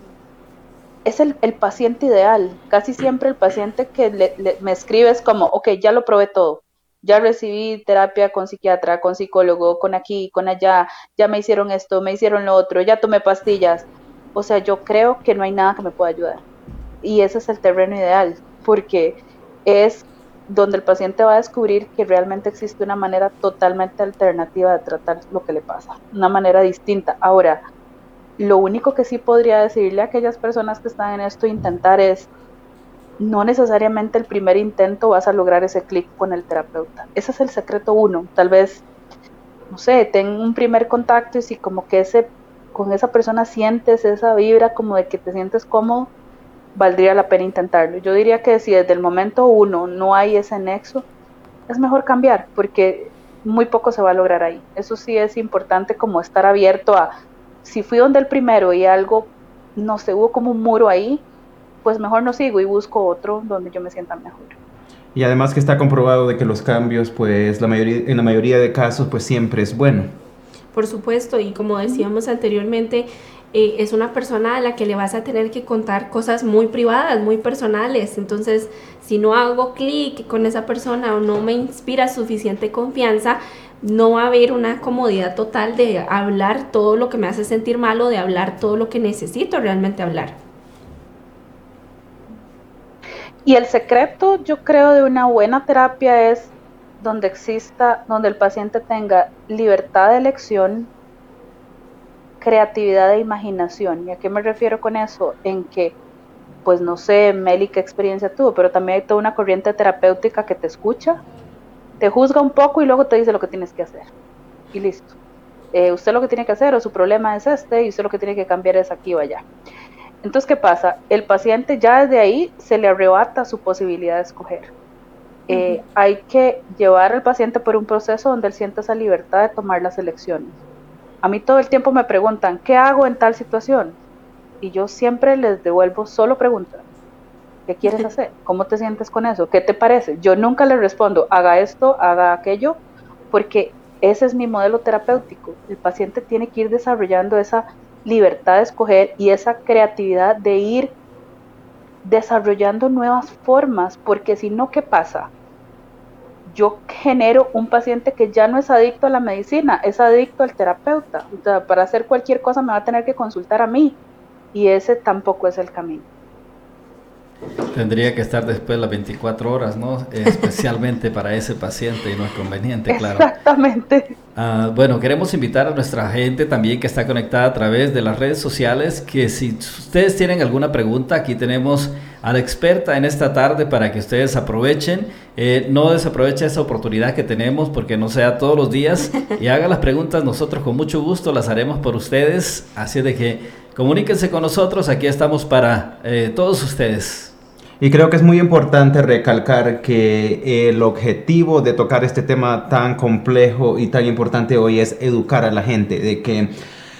es el, paciente ideal. Casi siempre el paciente que me escribe es como, ok, ya lo probé todo. Ya recibí terapia con psiquiatra, con psicólogo, con aquí, con allá, ya me hicieron esto, me hicieron lo otro, ya tomé pastillas. O sea, yo creo que no hay nada que me pueda ayudar. Y ese es el terreno ideal, porque es donde el paciente va a descubrir que realmente existe una manera totalmente alternativa de tratar lo que le pasa, una manera distinta. Ahora, lo único que sí podría decirle a aquellas personas que están en esto intentar es, no necesariamente el primer intento vas a lograr ese clic con el terapeuta. Ese es el secreto uno. Tal vez, no sé, ten un primer contacto y si como que ese, con esa persona sientes esa vibra como de que te sientes cómodo, valdría la pena intentarlo. Yo diría que si desde el momento uno no hay ese nexo, es mejor cambiar porque muy poco se va a lograr ahí. Eso sí es importante como estar abierto a, si fui donde el primero y algo, no sé, hubo como un muro ahí, pues mejor no sigo y busco otro donde yo me sienta mejor. Y además que está comprobado de que los cambios, pues la mayoría, en la mayoría de casos, pues siempre es bueno. Por supuesto, y como decíamos anteriormente, eh, es una persona a la que le vas a tener que contar cosas muy privadas, muy personales. Entonces, si no hago clic con esa persona o no me inspira suficiente confianza, no va a haber una comodidad total de hablar todo lo que me hace sentir mal o de hablar todo lo que necesito realmente hablar. Y el secreto, yo creo, de una buena terapia es donde exista, donde el paciente tenga libertad de elección, creatividad e imaginación. ¿Y a qué me refiero con eso? En que, pues no sé, Meli qué experiencia tuvo, pero también hay toda una corriente terapéutica que te escucha, te juzga un poco y luego te dice lo que tienes que hacer. Y listo. Eh, usted lo que tiene que hacer o su problema es este y usted lo que tiene que cambiar es aquí o allá. Entonces, ¿qué pasa? El paciente ya desde ahí se le arrebata su posibilidad de escoger. Eh, hay que llevar al paciente por un proceso donde él sienta esa libertad de tomar las elecciones. A mí todo el tiempo me preguntan, ¿qué hago en tal situación? Y yo siempre les devuelvo solo preguntas. ¿Qué quieres hacer? ¿Cómo te sientes con eso? ¿Qué te parece? Yo nunca les respondo, haga esto, haga aquello, porque ese es mi modelo terapéutico. El paciente tiene que ir desarrollando esa libertad de escoger y esa creatividad de ir desarrollando nuevas formas, porque si no, ¿qué pasa? Yo genero un paciente que ya no es adicto a la medicina, es adicto al terapeuta. para hacer cualquier cosa me va a tener que consultar a mí y ese tampoco es el camino. Tendría que estar después las 24 horas, ¿no? Especialmente para ese paciente y no es conveniente, claro. Exactamente. Ah, bueno, queremos invitar a nuestra gente también que está conectada a través de las redes sociales, que si ustedes tienen alguna pregunta, aquí tenemos a la experta en esta tarde para que ustedes aprovechen. Eh, no desaproveche esa oportunidad que tenemos porque no sea todos los días y haga las preguntas, nosotros con mucho gusto las haremos por ustedes, así de que Comuníquense con nosotros, aquí estamos para eh, todos ustedes. Y creo que es muy importante recalcar que el objetivo de tocar este tema tan complejo y tan importante hoy es educar a la gente de que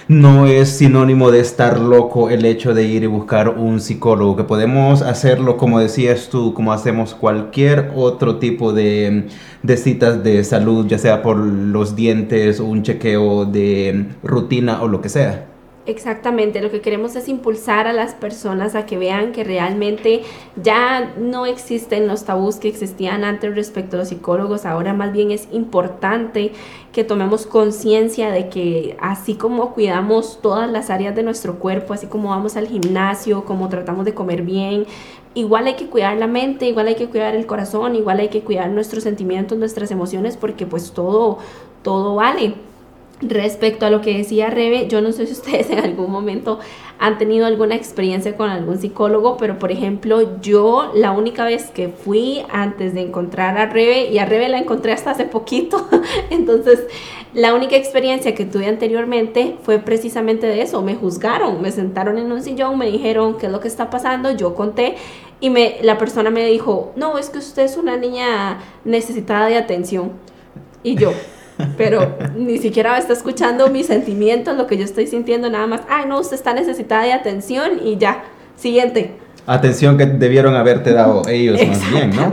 no es sinónimo de estar loco el hecho de ir y buscar un psicólogo, que podemos hacerlo como decías tú, como hacemos cualquier otro tipo de, de citas de salud, ya sea por los dientes un chequeo de rutina o lo que sea. Exactamente, lo que queremos es impulsar a las personas a que vean que realmente ya no existen los tabús que existían antes respecto a los psicólogos, ahora más bien es importante que tomemos conciencia de que así como cuidamos todas las áreas de nuestro cuerpo, así como vamos al gimnasio, como tratamos de comer bien, igual hay que cuidar la mente, igual hay que cuidar el corazón, igual hay que cuidar nuestros sentimientos, nuestras emociones, porque pues todo, todo vale. Respecto a lo que decía Rebe, yo no sé si ustedes en algún momento han tenido alguna experiencia con algún psicólogo, pero por ejemplo, yo la única vez que fui antes de encontrar a Rebe, y a Rebe la encontré hasta hace poquito, entonces la única experiencia que tuve anteriormente fue precisamente de eso, me juzgaron, me sentaron en un sillón, me dijeron qué es lo que está pasando, yo conté y me, la persona me dijo, no, es que usted es una niña necesitada de atención. Y yo, pero ni siquiera está escuchando mis sentimientos, lo que yo estoy sintiendo, nada más, ay, no, usted está necesitada de atención y ya, siguiente. Atención que debieron haberte dado ellos más bien, ¿no?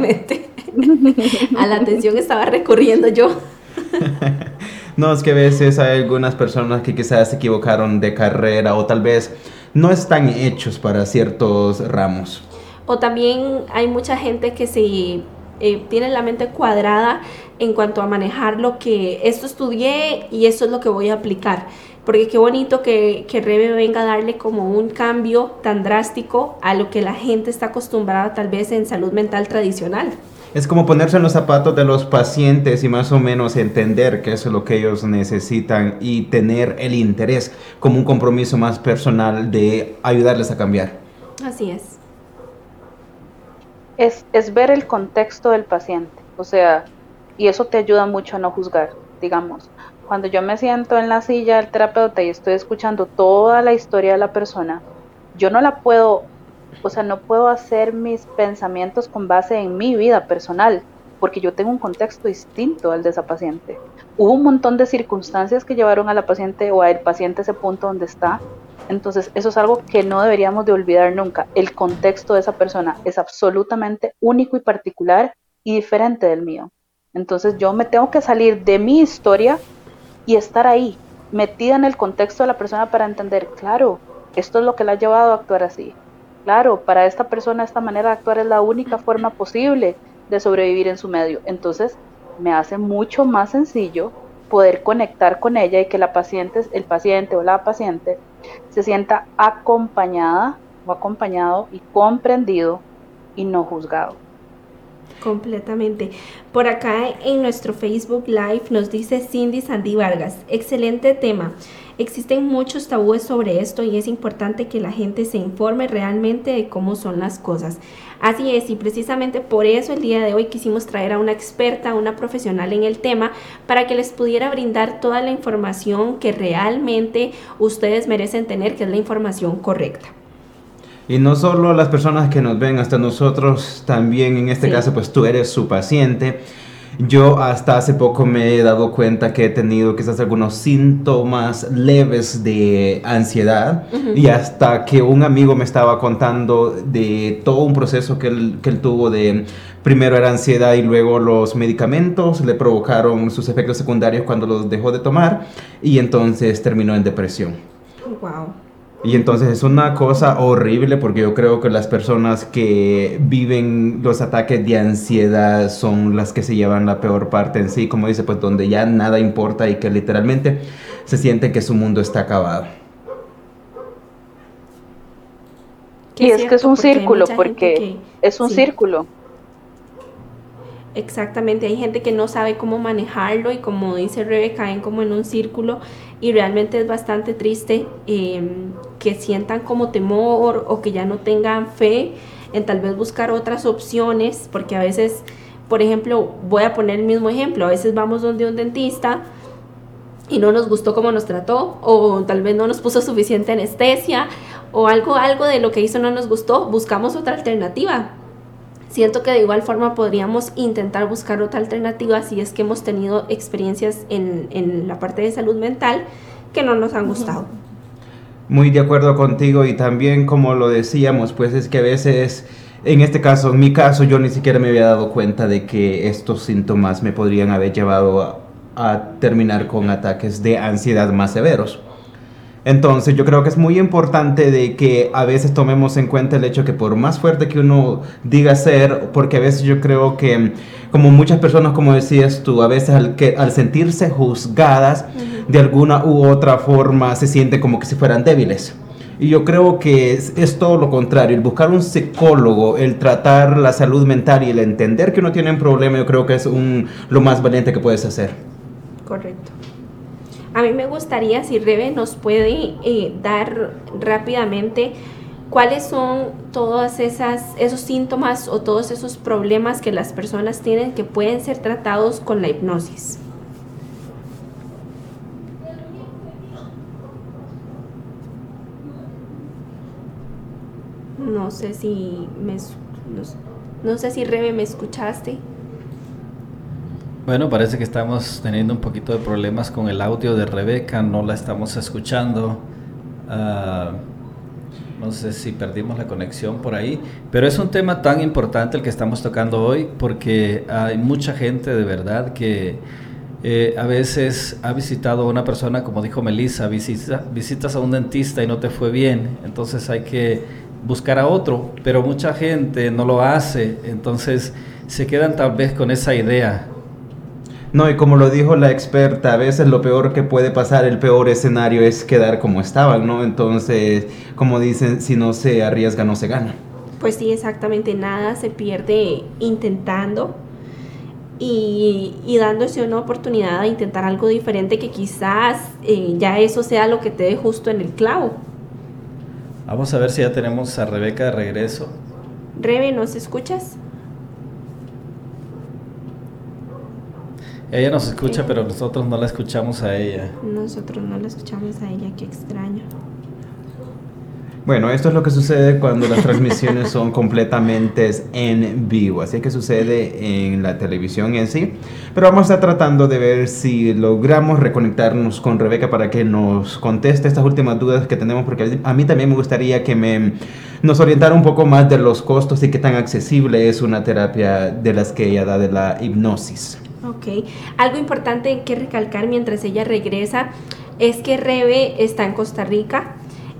A la atención estaba recurriendo yo. no, es que a veces hay algunas personas que quizás se equivocaron de carrera o tal vez no están hechos para ciertos ramos. O también hay mucha gente que se eh, tiene la mente cuadrada en cuanto a manejar lo que esto estudié y eso es lo que voy a aplicar. Porque qué bonito que, que Rebe venga a darle como un cambio tan drástico a lo que la gente está acostumbrada tal vez en salud mental tradicional. Es como ponerse en los zapatos de los pacientes y más o menos entender qué es lo que ellos necesitan y tener el interés como un compromiso más personal de ayudarles a cambiar. Así es. Es, es ver el contexto del paciente. O sea, y eso te ayuda mucho a no juzgar, digamos. Cuando yo me siento en la silla del terapeuta y estoy escuchando toda la historia de la persona, yo no la puedo, o sea, no puedo hacer mis pensamientos con base en mi vida personal, porque yo tengo un contexto distinto al de esa paciente. Hubo un montón de circunstancias que llevaron a la paciente o al paciente a ese punto donde está. Entonces, eso es algo que no deberíamos de olvidar nunca. El contexto de esa persona es absolutamente único y particular y diferente del mío. Entonces yo me tengo que salir de mi historia y estar ahí, metida en el contexto de la persona para entender, claro, esto es lo que la ha llevado a actuar así. Claro, para esta persona esta manera de actuar es la única forma posible de sobrevivir en su medio. Entonces me hace mucho más sencillo poder conectar con ella y que la paciente, el paciente o la paciente se sienta acompañada o acompañado y comprendido y no juzgado. Completamente. Por acá en nuestro Facebook Live nos dice Cindy Sandy Vargas, excelente tema. Existen muchos tabúes sobre esto y es importante que la gente se informe realmente de cómo son las cosas. Así es, y precisamente por eso el día de hoy quisimos traer a una experta, una profesional en el tema, para que les pudiera brindar toda la información que realmente ustedes merecen tener, que es la información correcta. Y no solo las personas que nos ven, hasta nosotros también, en este caso, pues tú eres su paciente. Yo hasta hace poco me he dado cuenta que he tenido quizás algunos síntomas leves de ansiedad y hasta que un amigo me estaba contando de todo un proceso que él, que él tuvo de primero era ansiedad y luego los medicamentos le provocaron sus efectos secundarios cuando los dejó de tomar y entonces terminó en depresión. Wow. Y entonces es una cosa horrible porque yo creo que las personas que viven los ataques de ansiedad son las que se llevan la peor parte en sí, como dice, pues donde ya nada importa y que literalmente se sienten que su mundo está acabado. Y es que es un círculo, porque es un círculo. Exactamente, hay gente que no sabe cómo manejarlo y como dice Rebe, caen como en un círculo y realmente es bastante triste em, que sientan como temor o que ya no tengan fe en tal vez buscar otras opciones, porque a veces, por ejemplo, voy a poner el mismo ejemplo, a veces vamos donde un dentista y no nos gustó cómo nos trató o tal vez no nos puso suficiente anestesia o algo algo de lo que hizo no nos gustó, buscamos otra alternativa Siento que de igual forma podríamos intentar buscar otra alternativa si es que hemos tenido experiencias en, la parte de salud mental que no nos han gustado. Muy de acuerdo contigo y también como lo decíamos, pues es que a veces, en este caso, en mi caso, yo ni siquiera me había dado cuenta de que estos síntomas me podrían haber llevado a terminar con ataques de ansiedad más severos. Entonces yo creo que es muy importante de que a veces tomemos en cuenta el hecho que por más fuerte que uno diga ser, porque a veces yo creo que como muchas personas, como decías tú, a veces al, que, al sentirse juzgadas de alguna u otra forma se sienten como que si fueran débiles. Y yo creo que es, todo lo contrario, el buscar un psicólogo, el tratar la salud mental y el entender que uno tiene un problema, yo creo que es un, lo más valiente que puedes hacer. Correcto. A mí me gustaría si Rebe nos puede eh, dar rápidamente cuáles son todos esos síntomas o todos esos problemas que las personas tienen que pueden ser tratados con la hipnosis. No sé si me no sé si Rebe me escuchaste. Bueno, parece que estamos teniendo un poquito de problemas con el audio de Rebeca, no la estamos escuchando. Ah, no sé si perdimos la conexión por ahí, pero es un tema tan importante el que estamos tocando hoy porque hay mucha gente de verdad que eh, a veces ha visitado a una persona, como dijo Melissa, visitas a un dentista y no te fue bien, entonces hay que buscar a otro, pero mucha gente no lo hace, entonces se quedan tal vez con esa idea no, y como lo dijo la experta, a veces lo peor que puede pasar, el peor escenario es quedar como estaban, ¿no? Entonces, como dicen, si no se arriesga, no se gana. Pues sí, exactamente, nada se pierde intentando y, dándose una oportunidad de intentar algo diferente que quizás eh, ya eso sea lo que te dé justo en el clavo. Vamos a ver si ya tenemos a Rebeca de regreso. Rebe, ¿nos escuchas? Ella nos escucha, pero nosotros no la escuchamos a ella. Nosotros no la escuchamos a ella, qué extraño. Bueno, esto es lo que sucede cuando las transmisiones son completamente en vivo, así que sucede en la televisión en sí. Pero vamos a estar tratando de ver si logramos reconectarnos con Rebeca para que nos conteste estas últimas dudas que tenemos, porque a mí también me gustaría que me, nos orientara un poco más de los costos y qué tan accesible es una terapia de las que ella da de la hipnosis. Ok, algo importante que recalcar mientras ella regresa es que Rebe está en Costa Rica.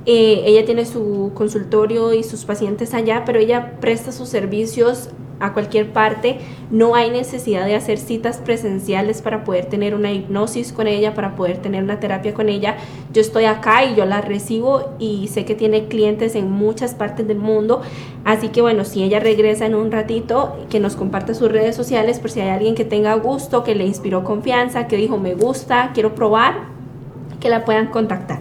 Eh, ella tiene su consultorio y sus pacientes allá, pero ella presta sus servicios a cualquier parte. No hay necesidad de hacer citas presenciales para poder tener una hipnosis con ella, para poder tener una terapia con ella. Yo estoy acá y yo la recibo y sé que tiene clientes en muchas partes del mundo. Así que bueno, si ella regresa en un ratito, que nos comparte sus redes sociales por si hay alguien que tenga gusto, que le inspiró confianza, que dijo me gusta, quiero probar, que la puedan contactar.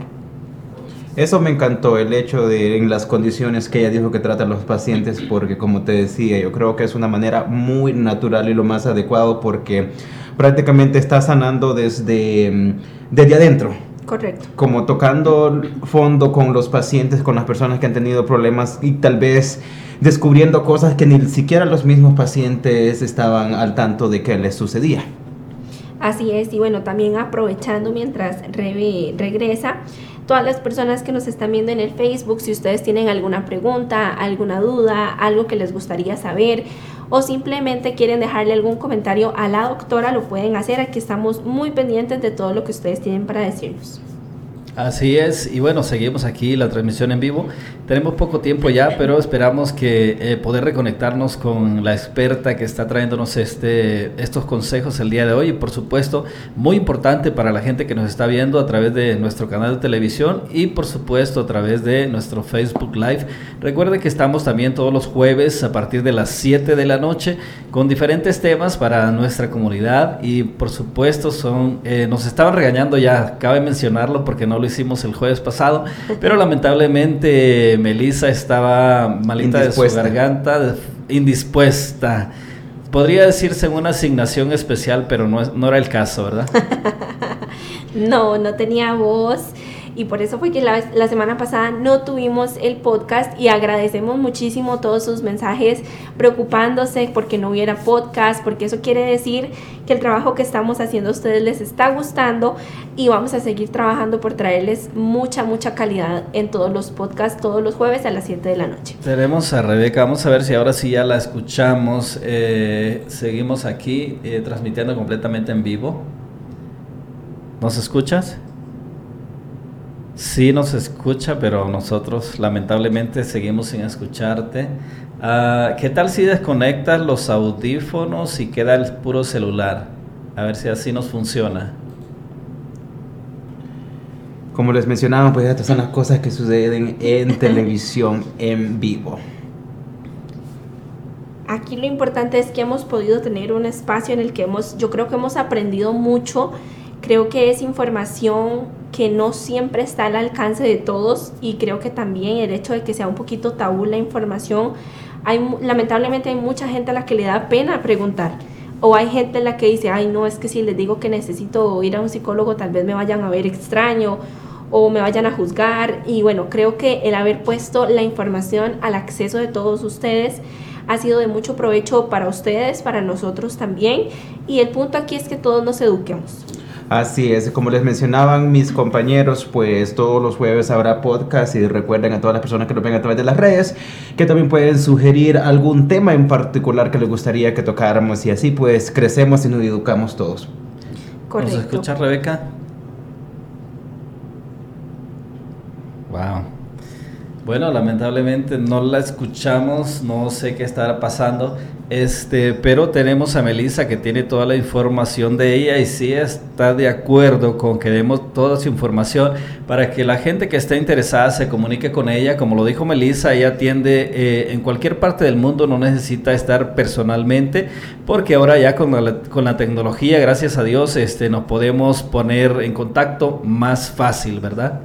Eso me encantó, el hecho de en las condiciones que ella dijo que tratan los pacientes, porque como te decía, yo creo que es una manera muy natural y lo más adecuado porque prácticamente está sanando desde, mm, desde adentro. Correcto. Como tocando fondo con los pacientes, con las personas que han tenido problemas y tal vez descubriendo cosas que ni siquiera los mismos pacientes estaban al tanto de que les sucedía. Así es, y bueno, también aprovechando mientras Rebe regresa, todas las personas que nos están viendo en el Facebook, si ustedes tienen alguna pregunta, alguna duda, algo que les gustaría saber o simplemente quieren dejarle algún comentario a la doctora, lo pueden hacer. Aquí estamos muy pendientes de todo lo que ustedes tienen para decirnos. Así es, y bueno, seguimos aquí la transmisión en vivo. Tenemos poco tiempo ya, pero esperamos que eh, poder reconectarnos con la experta que está trayéndonos este, estos consejos el día de hoy. Y por supuesto, muy importante para la gente que nos está viendo a través de nuestro canal de televisión y por supuesto a través de nuestro Facebook Live. Recuerde que estamos también todos los jueves a partir de las 7 de la noche con diferentes temas para nuestra comunidad y por supuesto son, eh, nos estaban regañando ya, cabe mencionarlo porque no lo hicimos el jueves pasado, pero lamentablemente Melissa estaba malita de su garganta, indispuesta. Podría decirse en una asignación especial, pero no, no era el caso, ¿verdad? no, no tenía voz y por eso fue que la, semana pasada no tuvimos el podcast y agradecemos muchísimo todos sus mensajes preocupándose porque no hubiera podcast, porque eso quiere decir que el trabajo que estamos haciendo a ustedes les está gustando y vamos a seguir trabajando por traerles mucha, mucha calidad en todos los podcasts todos los jueves a las 7 de la noche. Tenemos a Rebeca, vamos a ver si ahora sí ya la escuchamos. Eh, seguimos aquí eh, transmitiendo completamente en vivo. ¿Nos escuchas? Sí nos escucha, pero nosotros lamentablemente seguimos sin escucharte. Ah, ¿Qué tal si desconectas los audífonos y queda el puro celular? A ver si así nos funciona. Como les mencionaba, pues estas son las cosas que suceden en televisión en vivo. Aquí lo importante es que hemos podido tener un espacio en el que hemos, yo creo que hemos aprendido mucho. Creo que es información que no siempre está al alcance de todos y creo que también el hecho de que sea un poquito tabú la información, hay, lamentablemente hay mucha gente a la que le da pena preguntar. O hay gente a la que dice, ay, no, es que si les digo que necesito ir a un psicólogo, tal vez me vayan a ver extraño o me vayan a juzgar. Y bueno, creo que el haber puesto la información al acceso de todos ustedes ha sido de mucho provecho para ustedes, para nosotros también. Y el punto aquí es que todos nos eduquemos. Así es, como les mencionaban mis compañeros, pues todos los jueves habrá podcast y recuerden a todas las personas que nos ven a través de las redes que también pueden sugerir algún tema en particular que les gustaría que tocáramos y así pues crecemos y nos educamos todos. Correcto. ¿Nos escucha Rebeca? Wow. Bueno, lamentablemente no la escuchamos, no sé qué estará pasando, este, pero tenemos a Melissa que tiene toda la información de ella y sí está de acuerdo con que demos toda su información para que la gente que esté interesada se comunique con ella. Como lo dijo Melissa, ella atiende eh, en cualquier parte del mundo, no necesita estar personalmente, porque ahora ya con la, con tecnología, gracias a Dios, este, nos podemos poner en contacto más fácil, ¿verdad?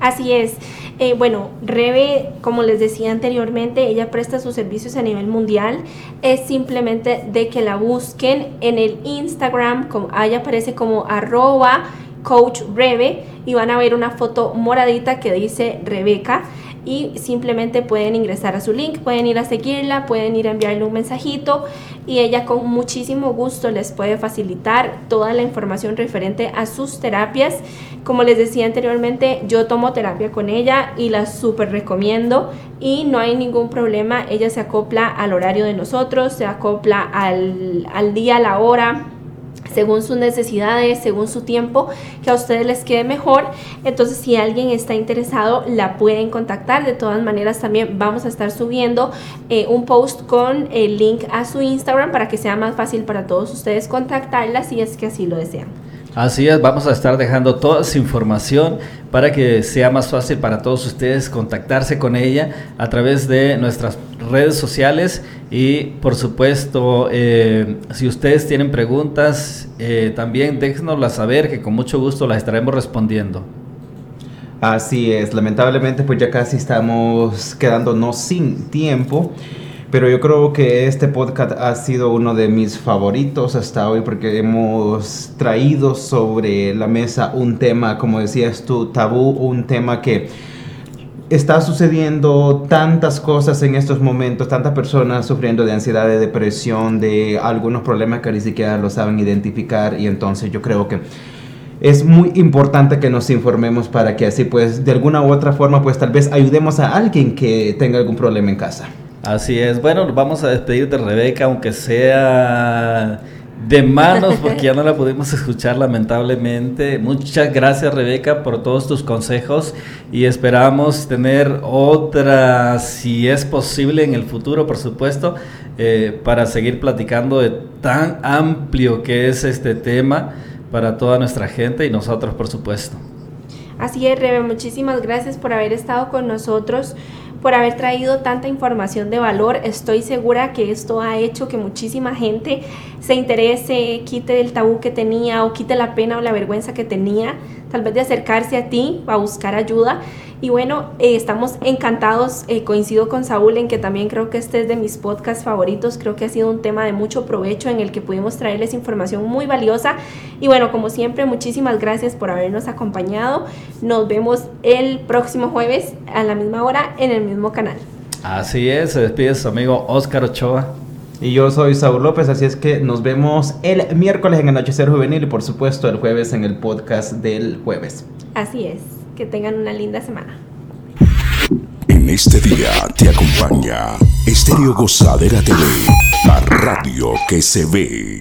Así es. Eh, bueno, Rebe, como les decía anteriormente, ella presta sus servicios a nivel mundial. Es simplemente de que la busquen en el Instagram, como, ahí aparece como arroba coach y van a ver una foto moradita que dice Rebeca y simplemente pueden ingresar a su link, pueden ir a seguirla, pueden ir a enviarle un mensajito y ella con muchísimo gusto les puede facilitar toda la información referente a sus terapias. Como les decía anteriormente, yo tomo terapia con ella y la súper recomiendo y no hay ningún problema. Ella se acopla al horario de nosotros, se acopla al, al día, a la hora según sus necesidades, según su tiempo, que a ustedes les quede mejor. Entonces, si alguien está interesado, la pueden contactar. De todas maneras, también vamos a estar subiendo eh, un post con el link a su Instagram para que sea más fácil para todos ustedes contactarla si es que así lo desean. Así es, vamos a estar dejando toda esa información para que sea más fácil para todos ustedes contactarse con ella a través de nuestras redes sociales y por supuesto eh, si ustedes tienen preguntas eh, también déjenoslas saber que con mucho gusto las estaremos respondiendo. Así es, lamentablemente pues ya casi estamos quedándonos sin tiempo. Pero yo creo que este podcast ha sido uno de mis favoritos hasta hoy porque hemos traído sobre la mesa un tema, como decías tú, tabú, un tema que está sucediendo tantas cosas en estos momentos, tantas personas sufriendo de ansiedad, de depresión, de algunos problemas que ni siquiera lo saben identificar y entonces yo creo que es muy importante que nos informemos para que así pues de alguna u otra forma pues tal vez ayudemos a alguien que tenga algún problema en casa. Así es. Bueno, vamos a despedir de Rebeca, aunque sea de manos, porque ya no la pudimos escuchar lamentablemente. Muchas gracias Rebeca por todos tus consejos y esperamos tener otra, si es posible en el futuro, por supuesto, eh, para seguir platicando de tan amplio que es este tema para toda nuestra gente y nosotros, por supuesto. Así es, Rebe, muchísimas gracias por haber estado con nosotros por haber traído tanta información de valor. Estoy segura que esto ha hecho que muchísima gente se interese, quite el tabú que tenía o quite la pena o la vergüenza que tenía, tal vez de acercarse a ti a buscar ayuda. Y bueno, eh, estamos encantados, eh, coincido con Saúl en que también creo que este es de mis podcasts favoritos, creo que ha sido un tema de mucho provecho en el que pudimos traerles información muy valiosa. Y bueno, como siempre, muchísimas gracias por habernos acompañado. Nos vemos el próximo jueves a la misma hora en el mismo canal. Así es, se despide su amigo Oscar Ochoa. Y yo soy Saúl López, así es que nos vemos el miércoles en Anochecer Juvenil y por supuesto el jueves en el podcast del jueves. Así es que tengan una linda semana. En este día te acompaña Estéreo Gozadera TV, la radio que se ve.